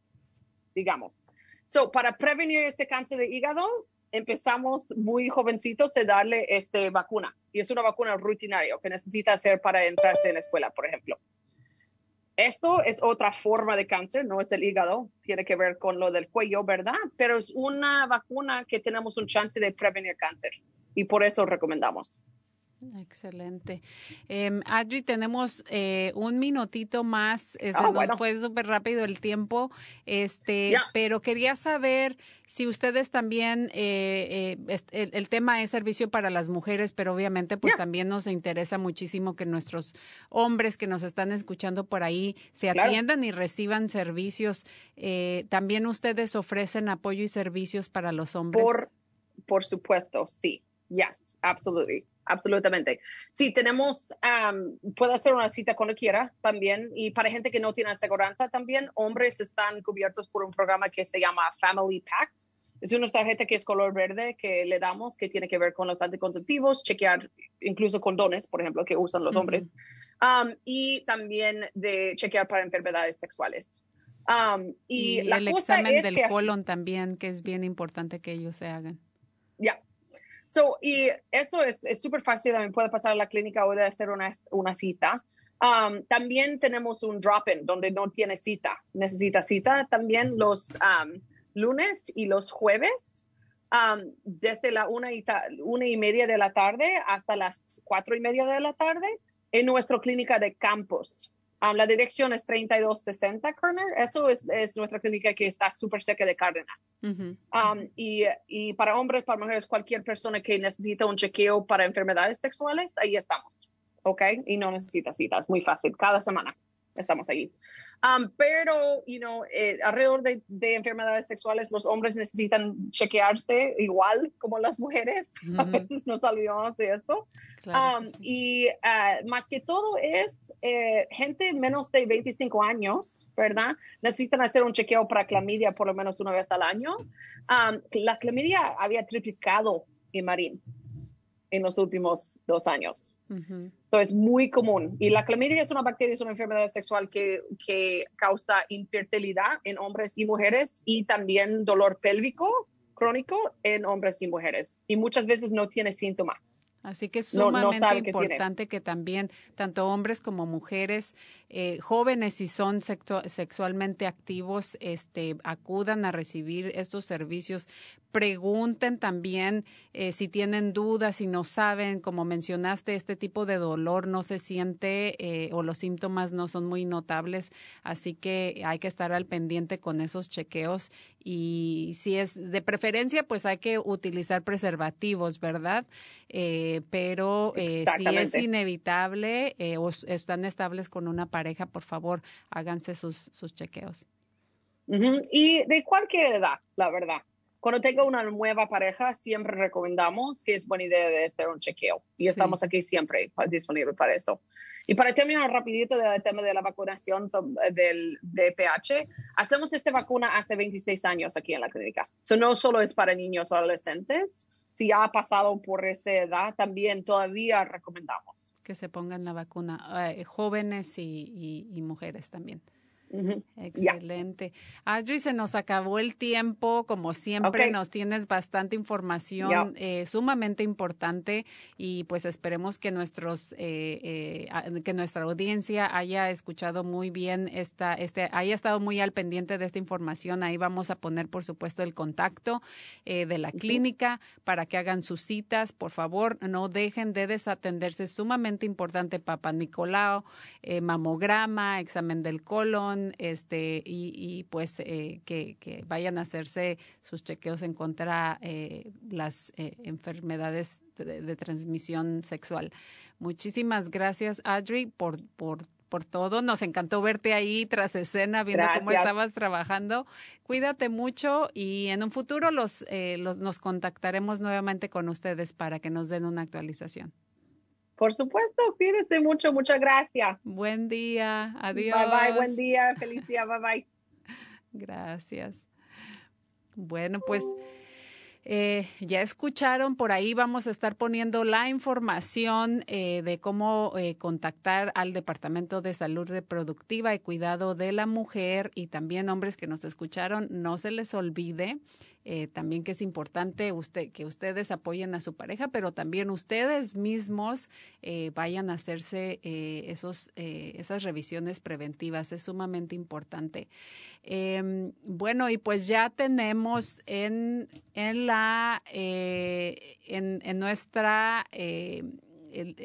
digamos. So, para prevenir este cáncer de hígado, empezamos muy jovencitos de darle este vacuna. Y es una vacuna rutinaria que necesita hacer para entrarse en la escuela, por ejemplo. Esto es otra forma de cáncer, no es del hígado, tiene que ver con lo del cuello, ¿verdad? Pero es una vacuna que tenemos un chance de prevenir cáncer y por eso recomendamos. Excelente. Eh, Adri, tenemos eh, un minutito más. Eh, se ah, nos fue súper rápido el tiempo, este, pero quería saber si ustedes también, eh, el, tema es servicio para las mujeres, pero obviamente pues también nos interesa muchísimo que nuestros hombres que nos están escuchando por ahí se atiendan y reciban servicios. también ustedes ofrecen apoyo y servicios para los hombres. Por, por supuesto, sí. Yes, absolutely. Absolutamente. Sí, tenemos, puede hacer una cita cuando quiera también. Y para gente que no tiene aseguranza también, hombres están cubiertos por un programa que se llama Family Pact. Es una tarjeta que es color verde que le damos, que tiene que ver con los anticonceptivos, chequear incluso condones, por ejemplo, que usan los hombres. y también de chequear para enfermedades sexuales. y, el examen del colon también, que es bien importante que ellos se hagan. Ya, So, y esto es súper fácil, también puede pasar a la clínica o de hacer una, una cita. Um, también tenemos un drop-in donde no tiene cita, necesita cita también los um, lunes y los jueves, um, desde la una y, una y media de la tarde hasta las cuatro y media de la tarde en nuestra clínica de campus. Um, la dirección es 3260 Kerner. Esto es, es nuestra clínica que está súper cerca de Cárdenas. Um, y, y, para hombres, para mujeres, cualquier persona que necesita un chequeo para enfermedades sexuales, ahí estamos. ¿Ok? Y no necesita citas. Muy fácil. Cada semana estamos ahí. Um, pero, you know, eh, alrededor de, de, enfermedades sexuales, los hombres necesitan chequearse igual como las mujeres. *laughs* A veces nos olvidamos de esto. Um, y uh, más que todo es eh, gente menos de 25 años, ¿verdad? Necesitan hacer un chequeo para clamidia por lo menos una vez al año. Um, la clamidia había triplicado en Marín en los últimos dos años. Esto es muy común. Y la clamidia es una bacteria, es una enfermedad sexual que, que causa infertilidad en hombres y mujeres y también dolor pélvico crónico en hombres y mujeres. Y muchas veces no tiene síntomas. Así que es sumamente importante que, también tanto hombres como mujeres, eh, jóvenes si son sexualmente activos, este, acudan a recibir estos servicios. Pregunten también eh, si tienen dudas, si no saben, como mencionaste, este tipo de dolor no se siente eh, o los síntomas no son muy notables, así que hay que estar al pendiente con esos chequeos y si es de preferencia, pues hay que utilizar preservativos, ¿verdad? Eh, pero eh, si es inevitable eh, o están estables con una pareja, por favor, háganse sus, sus chequeos. Y de cualquier edad, la verdad. Cuando tenga una nueva pareja, siempre recomendamos que es buena idea de hacer un chequeo. Y estamos aquí siempre disponibles para esto. Y para terminar rapidito del tema de la vacunación del DPH, hacemos esta vacuna hasta 26 años aquí en la clínica. Eso no solo es para niños o adolescentes, si ha pasado por esta edad, también todavía recomendamos. Que se pongan la vacuna, eh, jóvenes y, mujeres también. Excelente. Audrey, se nos acabó el tiempo. Como siempre, nos tienes bastante información eh, sumamente importante y pues esperemos que nuestros eh, eh, que nuestra audiencia haya escuchado muy bien esta, este, haya estado muy al pendiente de esta información. Ahí vamos a poner, por supuesto, el contacto de la clínica para que hagan sus citas. Por favor, no dejen de desatenderse. Es sumamente importante, Papa Nicolau, mamograma, examen del colon este, y, pues eh, que, vayan a hacerse sus chequeos en contra eh, las eh, enfermedades de, transmisión sexual. Muchísimas gracias, Adri, por, por, por todo. Nos encantó verte ahí tras escena, viendo cómo estabas trabajando. Cuídate mucho y en un futuro los, los, nos contactaremos nuevamente con ustedes para que nos den una actualización. Por supuesto, cuídese mucho, muchas gracias. Buen día, adiós. Bye bye, buen día, feliz día, bye bye. *laughs* Gracias. Bueno, pues eh, ya escucharon, por ahí vamos a estar poniendo la información eh, de cómo eh, contactar al Departamento de Salud Reproductiva y Cuidado de la Mujer y también hombres que nos escucharon, no se les olvide eh, también que es importante usted, que ustedes apoyen a su pareja, pero también ustedes mismos eh, vayan a hacerse eh, esos, esas revisiones preventivas. Es sumamente importante. Em, bueno, y pues ya tenemos en, en la, en, nuestra,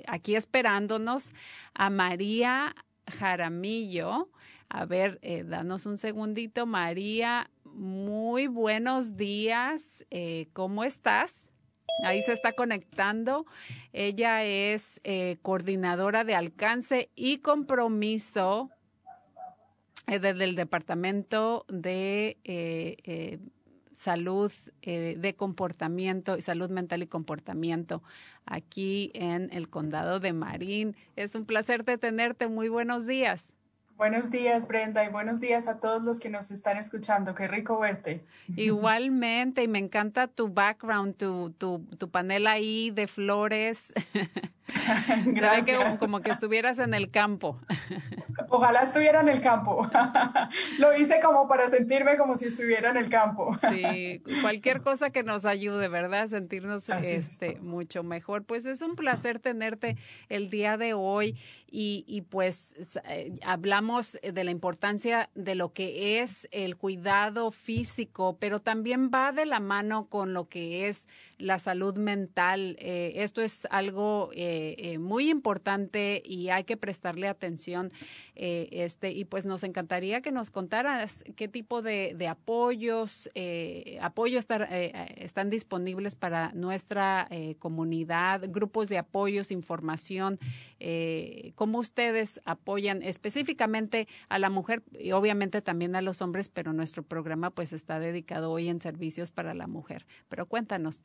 aquí esperándonos a María Jaramillo. A ver, danos un segundito, María muy buenos días. Eh, ¿Cómo estás? Ahí se está conectando. Ella es eh, coordinadora de alcance y compromiso eh, desde el Departamento de Salud de Comportamiento y Salud Mental y Comportamiento aquí en el Condado de Marín. Es un placer de tenerte. Muy buenos días. Buenos días, Brenda, y buenos días a todos los que nos están escuchando. Qué rico verte. Igualmente, y me encanta tu background, tu, tu, tu panel ahí de flores. *laughs* Gracias. como que estuvieras en el campo. *laughs* Ojalá estuviera en el campo. *laughs* Lo hice como para sentirme como si estuviera en el campo. Sí, cualquier cosa que nos ayude, ¿verdad? Sentirnos este mucho mejor. Pues es un placer tenerte el día de hoy y, y pues eh, hablamos de la importancia de lo que es el cuidado físico, pero también va de la mano con lo que es la salud mental. Eh, esto es algo eh, eh, muy importante y hay que prestarle atención. este y pues nos encantaría que nos contaras qué tipo de, apoyos, apoyos están disponibles para nuestra comunidad, grupos de apoyos, información, cómo ustedes apoyan específicamente a la mujer y obviamente también a los hombres, pero nuestro programa pues está dedicado hoy en servicios para la mujer. Pero cuéntanos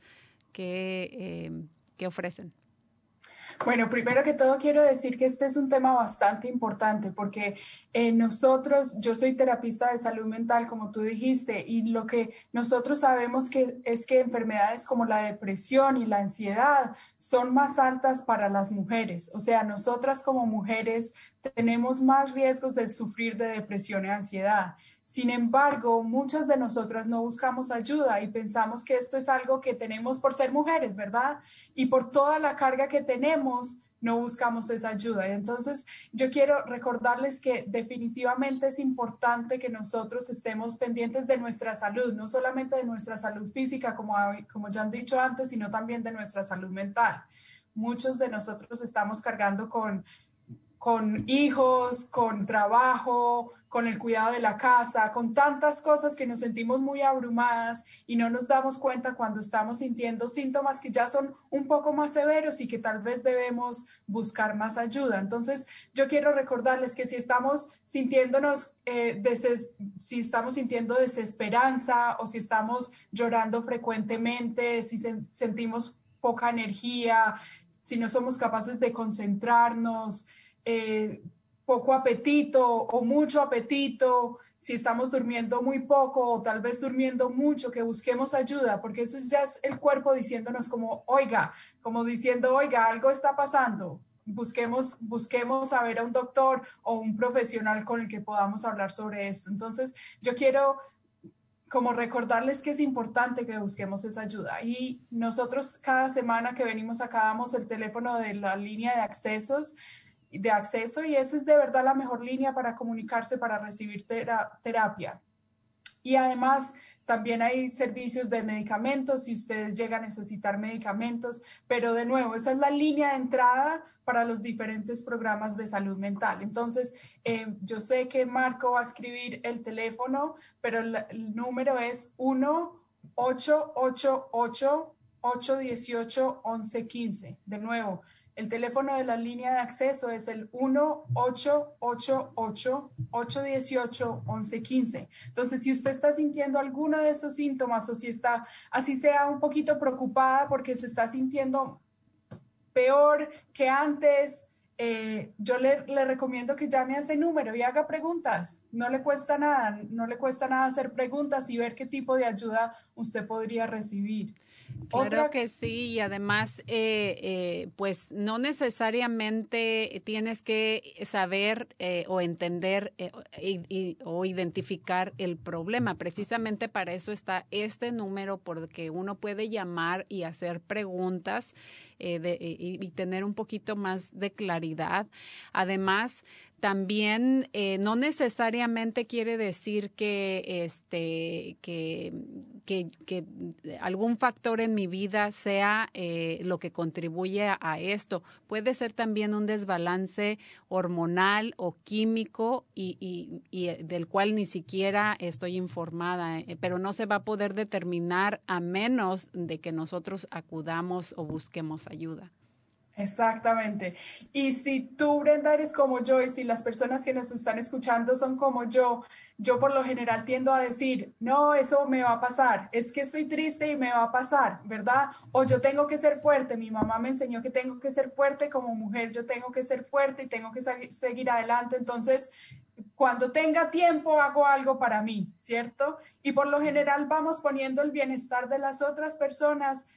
que, em, ofrecen? Bueno, primero que todo quiero decir que este es un tema bastante importante porque eh, nosotros, yo soy terapista de salud mental, como tú dijiste, y lo que nosotros sabemos que es que enfermedades como la depresión y la ansiedad son más altas para las mujeres. O sea, nosotras como mujeres tenemos más riesgos de sufrir de depresión y ansiedad. Sin embargo, muchas de nosotras no buscamos ayuda y pensamos que esto es algo que tenemos por ser mujeres, ¿verdad? Y por toda la carga que tenemos, no buscamos esa ayuda. Entonces, yo quiero recordarles que definitivamente es importante que nosotros estemos pendientes de nuestra salud, no solamente de nuestra salud física, como, como ya han dicho antes, sino también de nuestra salud mental. Muchos de nosotros estamos cargando con con hijos, con trabajo, con el cuidado de la casa, con tantas cosas que nos sentimos muy abrumadas y no nos damos cuenta cuando estamos sintiendo síntomas que ya son un poco más severos y que tal vez debemos buscar más ayuda. Entonces, yo quiero recordarles que si estamos sintiéndonos, eh, si estamos sintiendo desesperanza o si estamos llorando frecuentemente, si sentimos poca energía, si no somos capaces de concentrarnos, eh, poco apetito o mucho apetito, si estamos durmiendo muy poco o tal vez durmiendo mucho, que busquemos ayuda, porque eso ya es el cuerpo diciéndonos como, oiga, como diciendo, oiga, algo está pasando, busquemos, busquemos a ver a un doctor o un profesional con el que podamos hablar sobre esto. Entonces, yo quiero como recordarles que es importante que busquemos esa ayuda. Y nosotros cada semana que venimos acá damos el teléfono de la línea de accesos de acceso y esa es de verdad la mejor línea para comunicarse, para recibir terapia. Y además también hay servicios de medicamentos si ustedes llegan a necesitar medicamentos, pero de nuevo, esa es la línea de entrada para los diferentes programas de salud mental. Entonces, eh, yo sé que Marco va a escribir el teléfono, pero el, número es 1 888 818 1115. De nuevo, el teléfono de la línea de acceso es el 1-888-818-1115. Entonces, si usted está sintiendo alguno de esos síntomas o si está, así sea un poquito preocupada porque se está sintiendo peor que antes, eh, yo le, le, recomiendo que llame a ese número y haga preguntas. No le cuesta nada, no le cuesta nada hacer preguntas y ver qué tipo de ayuda usted podría recibir. Claro que sí, y además, eh, eh, pues no necesariamente tienes que saber eh, o entender o identificar el problema. Precisamente para eso está este número, porque uno puede llamar y hacer preguntas y tener un poquito más de claridad. Además, también eh, no necesariamente quiere decir que este que, algún factor en mi vida sea eh, lo que contribuye a, esto. Puede ser también un desbalance hormonal o químico y, y, y eh, del cual ni siquiera estoy informada pero no se va a poder determinar a menos de que nosotros acudamos o busquemos ayuda Exactamente. Y si tú, Brenda, eres como yo y si las personas que nos están escuchando son como yo, yo por lo general tiendo a decir, no, eso me va a pasar, es que estoy triste y me va a pasar, ¿verdad? O yo tengo que ser fuerte, mi mamá me enseñó que tengo que ser fuerte como mujer, yo tengo que ser fuerte y tengo que seguir adelante. Entonces, cuando tenga tiempo hago algo para mí, ¿cierto? Y por lo general vamos poniendo el bienestar de las otras personas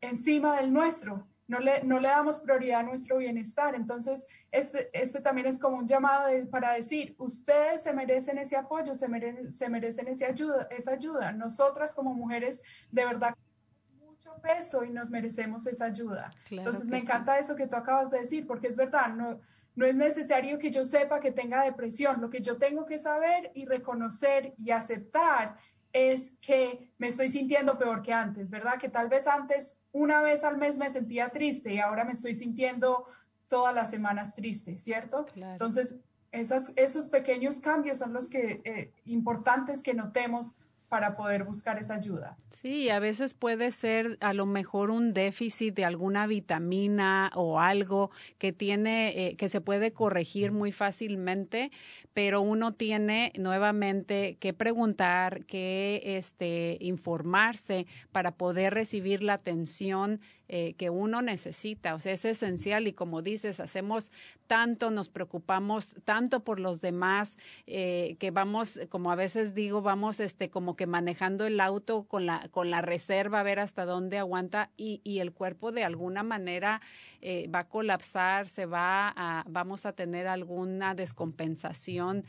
encima del nuestro no le, no le damos prioridad a nuestro bienestar. Entonces, este, este también es como un llamado para decir, ustedes se merecen ese apoyo, se merecen, se merecen esa ayuda, esa ayuda. Nosotras como mujeres, de verdad, mucho peso y nos merecemos esa ayuda. Entonces, me encanta eso que tú acabas de decir, porque es verdad, no, no es necesario que yo sepa que tenga depresión. Lo que yo tengo que saber y reconocer y aceptar es que me estoy sintiendo peor que antes, ¿verdad? Que tal vez antes una vez al mes me sentía triste y ahora me estoy sintiendo todas las semanas triste, ¿cierto? Entonces, esas, esos pequeños cambios son los que eh, importantes que notemos para poder buscar esa ayuda. Sí, a veces puede ser a lo mejor un déficit de alguna vitamina o algo que tiene, eh, que se puede corregir muy fácilmente, pero uno tiene nuevamente que preguntar, que este, informarse para poder recibir la atención eh, que uno necesita. O sea, es esencial y como dices, hacemos tanto, nos preocupamos tanto por los demás, eh, que vamos, como a veces digo, vamos este, como que manejando el auto con la, con la reserva a ver hasta dónde aguanta y, y el cuerpo de alguna manera eh, va a colapsar, se va a, vamos a tener alguna descompensación,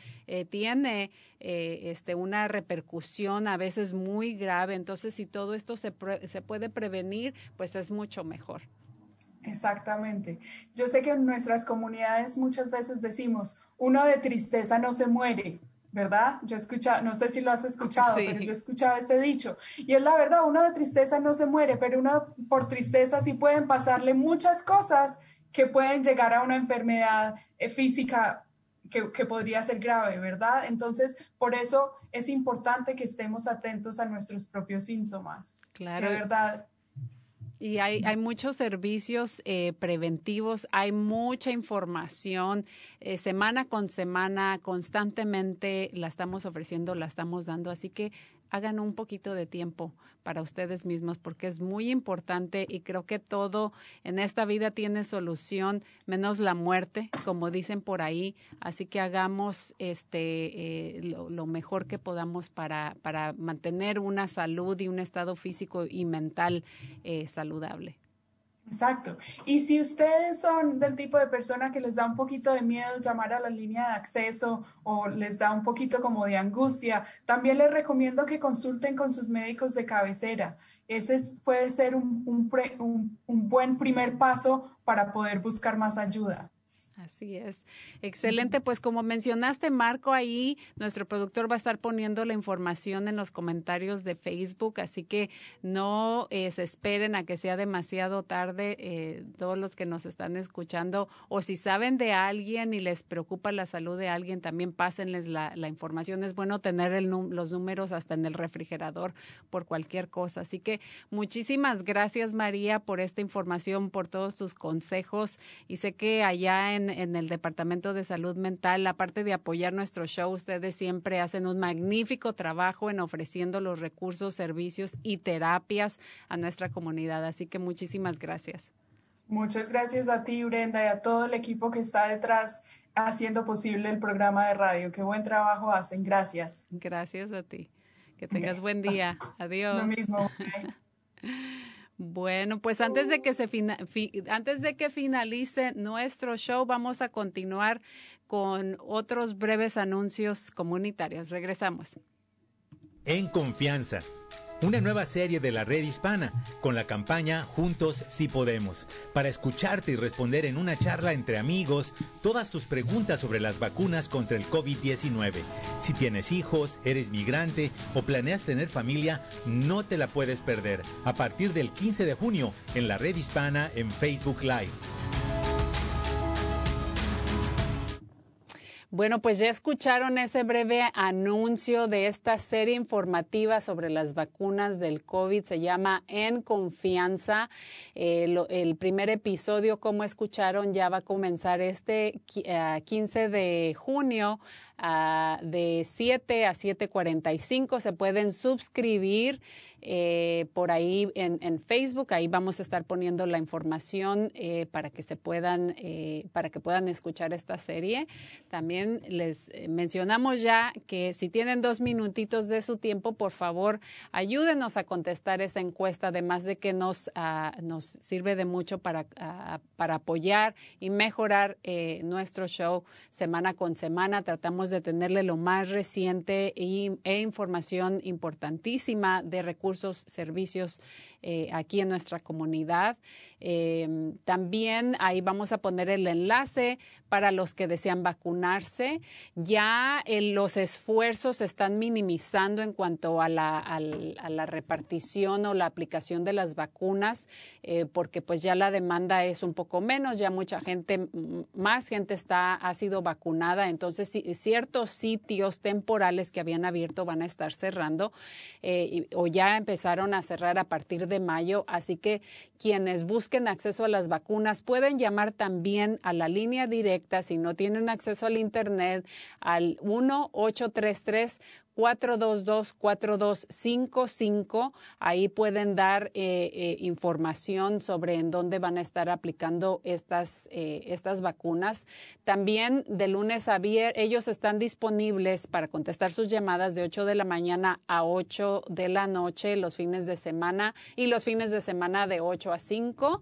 tiene este, una repercusión a veces muy grave. Entonces, si todo esto se, se puede prevenir, pues es mucho mejor. Exactamente. Yo sé que en nuestras comunidades muchas veces decimos, uno de tristeza no se muere, ¿verdad? Yo he escuchado, no sé si lo has escuchado, pero yo he escuchado ese dicho. Y es la verdad, uno de tristeza no se muere, pero uno por tristeza sí pueden pasarle muchas cosas que pueden llegar a una enfermedad eh, física que, que, podría ser grave, ¿verdad? Entonces, por eso es importante que estemos atentos a nuestros propios síntomas. Claro. De verdad, y hay, hay muchos servicios eh, preventivos, hay mucha información, eh, semana con semana, constantemente la estamos ofreciendo, la estamos dando, así que hagan un poquito de tiempo para ustedes mismos porque es muy importante y creo que todo en esta vida tiene solución menos la muerte como dicen por ahí. Así que hagamos este eh, lo, mejor que podamos para para mantener una salud y un estado físico y mental eh, saludable Exacto. Y si ustedes son del tipo de persona que les da un poquito de miedo llamar a la línea de acceso o les da un poquito como de angustia, también les recomiendo que consulten con sus médicos de cabecera. Ese puede ser un, un buen primer paso para poder buscar más ayuda. Así es. Excelente. Pues como mencionaste, Marco, ahí nuestro productor va a estar poniendo la información en los comentarios de Facebook, así que no eh, se esperen a que sea demasiado tarde eh, todos los que nos están escuchando o si saben de alguien y les preocupa la salud de alguien, también pásenles la, la información. Es bueno tener el, los números hasta en el refrigerador por cualquier cosa. Así que muchísimas gracias, María, por esta información, por todos tus consejos y sé que allá en en, el Departamento de Salud Mental, aparte de apoyar nuestro show, ustedes siempre hacen un magnífico trabajo en ofreciendo los recursos, servicios y terapias a nuestra comunidad. Así que muchísimas gracias. Muchas gracias a ti, Brenda, y a todo el equipo que está detrás haciendo posible el programa de radio. Qué buen trabajo hacen. Gracias. Gracias a ti. Que tengas buen día. *laughs* Adiós. Lo mismo. *laughs* Bueno, pues antes de que se antes de que finalice nuestro show, vamos a continuar con otros breves anuncios comunitarios. Regresamos. En confianza una nueva serie de la red hispana con la campaña Juntos si podemos, para escucharte y responder en una charla entre amigos todas tus preguntas sobre las vacunas contra el COVID-19. Si tienes hijos, eres migrante o planeas tener familia, no te la puedes perder a partir del 15 de junio en la red hispana en Facebook Live. Bueno, pues ya escucharon ese breve anuncio de esta serie informativa sobre las vacunas del COVID. Se llama En Confianza. el primer episodio, como escucharon, ya va a comenzar este 15 eh, de junio de 7 a 7.45. Se pueden suscribir eh, por ahí en, Facebook. Ahí vamos a estar poniendo la información eh, para que se puedan, eh, para que puedan escuchar esta serie. También les mencionamos ya que si tienen dos minutitos de su tiempo, por favor, ayúdenos a contestar esa encuesta, además de que nos, ah, nos sirve de mucho para, ah, para apoyar y mejorar nuestro show semana con semana. Tratamos de tenerle lo más reciente e información importantísima de recursos, servicios eh, aquí en nuestra comunidad. Em, también ahí vamos a poner el enlace para los que desean vacunarse. Ya eh, los esfuerzos se están minimizando en cuanto a la, repartición o la aplicación de las vacunas, eh, porque pues ya la demanda es un poco menos, ya mucha gente, más gente está, ha sido vacunada, entonces ciertos sitios temporales que habían abierto van a estar cerrando o ya empezaron a cerrar a partir de mayo, así que quienes busquen acceso a las vacunas pueden llamar también a la línea directa. Si no tienen acceso al Internet al 1-833 422-4255. Ahí pueden dar eh, eh, información sobre en dónde van a estar aplicando estas, eh, estas vacunas. También de lunes a viernes, ellos están disponibles para contestar sus llamadas de 8 de la mañana a 8 de la noche los fines de semana y los fines de semana de 8 a 5.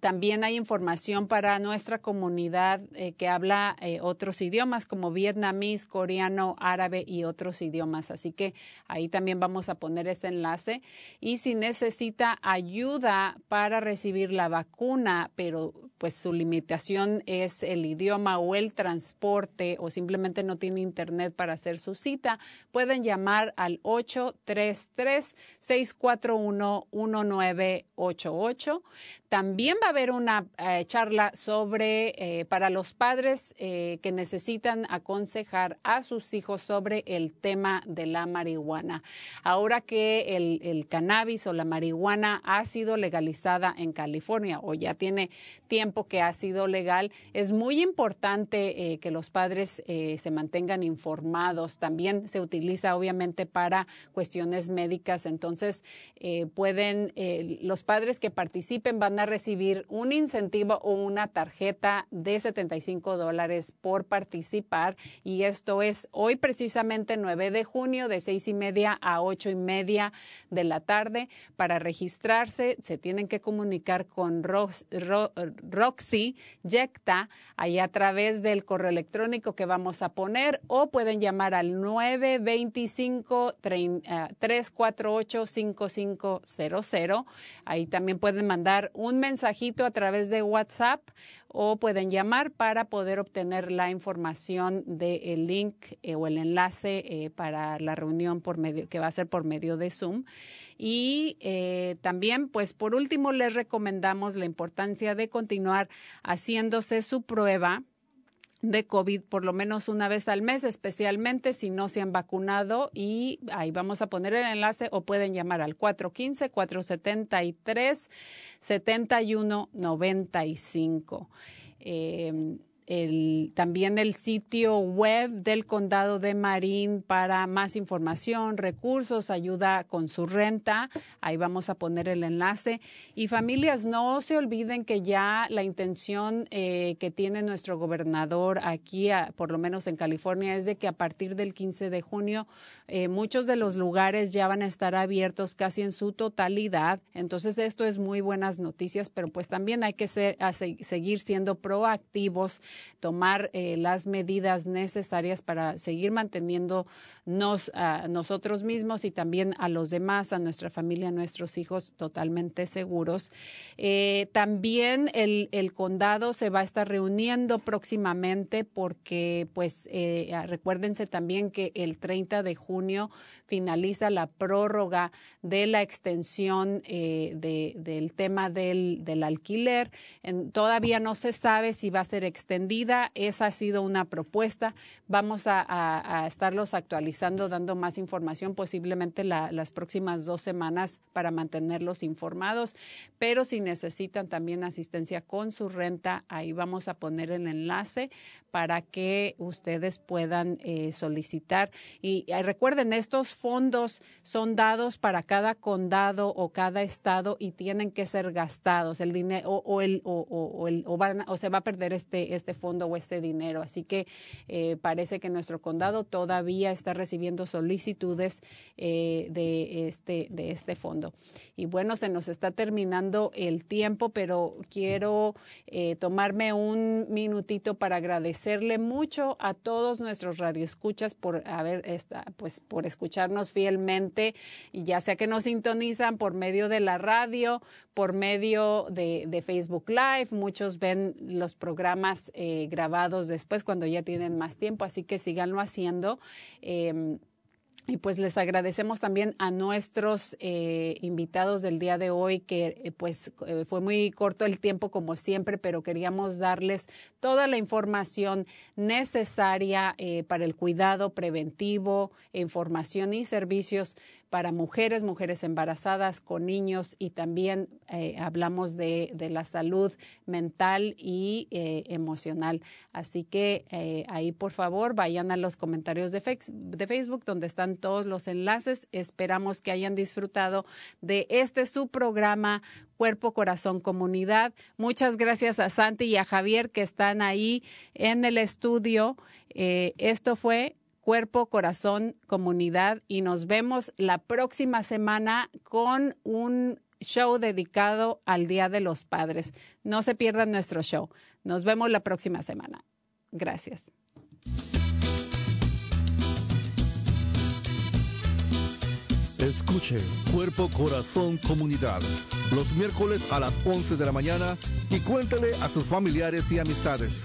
También hay información para nuestra comunidad eh, que habla eh, otros idiomas como vietnamís, coreano, árabe y otros idiomas. Así que ahí también vamos a poner ese enlace. Y si necesita ayuda para recibir la vacuna, pero pues su limitación es el idioma o el transporte o simplemente no tiene internet para hacer su cita, pueden llamar al 833 641 1988. También va a haber una eh, charla sobre eh, para los padres eh, que necesitan aconsejar a sus hijos sobre el tema de la marihuana. Ahora que el, el cannabis o la marihuana ha sido legalizada en California o ya tiene tiempo que ha sido legal, es muy importante que los padres se mantengan informados. También se utiliza obviamente para cuestiones médicas. Entonces, pueden, los padres que participen van a recibir un incentivo o una tarjeta de 75 dólares por participar. Y esto es hoy precisamente 9 de junio de seis y media a ocho y media de la tarde. Para registrarse se tienen que comunicar con Roxy Yecta ahí a través del correo electrónico que vamos a poner o pueden llamar al 925 348 5500. Ahí también pueden mandar un a través de WhatsApp o pueden llamar para poder obtener la información del link eh, o el enlace eh, para la reunión por medio que va a ser por medio de Zoom. Y eh, también, pues por último, les recomendamos la importancia de continuar haciéndose su prueba de COVID por lo menos una vez al mes, especialmente si no se han vacunado. Y ahí vamos a poner el enlace o pueden llamar al 415-473-7195. Eh, el, también el sitio web del condado de Marín para más información, recursos, ayuda con su renta. Ahí vamos a poner el enlace. Y familias, no se olviden que ya la intención eh, que tiene nuestro gobernador aquí, por lo menos en California, es de que a partir del 15 de junio eh, muchos de los lugares ya van a estar abiertos casi en su totalidad. Entonces, esto es muy buenas noticias, pero pues también hay que ser, seguir siendo proactivos tomar eh, las medidas necesarias para seguir manteniéndonos a nosotros mismos y también a los demás, a nuestra familia, a nuestros hijos totalmente seguros. Eh, también el, condado se va a estar reuniendo próximamente porque, pues, eh, recuérdense también que el 30 de junio finaliza la prórroga de la extensión de, del tema del, del alquiler. todavía no se sabe si va a ser extendida. Esa ha sido una propuesta. Vamos a, a, estarlos actualizando, dando más información posiblemente las próximas dos semanas para mantenerlos informados. Pero si necesitan también asistencia con su renta, ahí vamos a poner el enlace para que ustedes puedan eh, solicitar. Y recuerden, estos fondos son dados para cada condado o cada estado y tienen que ser gastados. El dinero o, se va a perder este, este fondo o este dinero. Así que eh, parece que nuestro condado todavía está recibiendo solicitudes eh, de, este, de este fondo. Y bueno, se nos está terminando el tiempo, pero quiero tomarme un minutito para agradecer agradecerle mucho a todos nuestros radioescuchas por haber esta, pues por escucharnos fielmente ya sea que nos sintonizan por medio de la radio, por medio de, Facebook Live, muchos ven los programas eh, grabados después cuando ya tienen más tiempo, así que síganlo haciendo. Eh, y pues les agradecemos también a nuestros eh, invitados del día de hoy, que eh, pues eh, fue muy corto el tiempo como siempre, pero queríamos darles toda la información necesaria para el cuidado preventivo, información y servicios para mujeres, mujeres embarazadas, con niños y también eh, hablamos de, la salud mental y eh, emocional. Así que eh, ahí por favor vayan a los comentarios de, de Facebook donde están todos los enlaces. Esperamos que hayan disfrutado de este su programa Cuerpo, Corazón, Comunidad. Muchas gracias a Santi y a Javier que están ahí en el estudio. esto fue cuerpo, corazón, comunidad y nos vemos la próxima semana con un show dedicado al Día de los Padres. No se pierdan nuestro show. Nos vemos la próxima semana. Gracias. Escuche Cuerpo, Corazón, Comunidad los miércoles a las 11 de la mañana y cuéntele a sus familiares y amistades.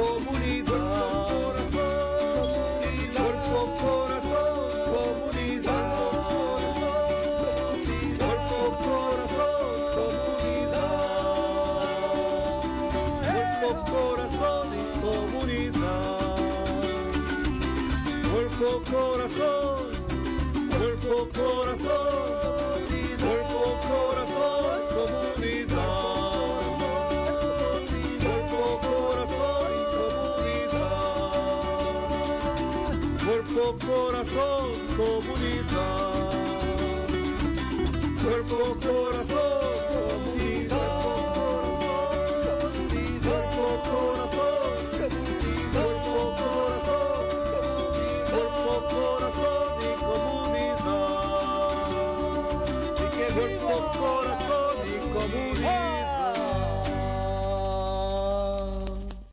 comunidade.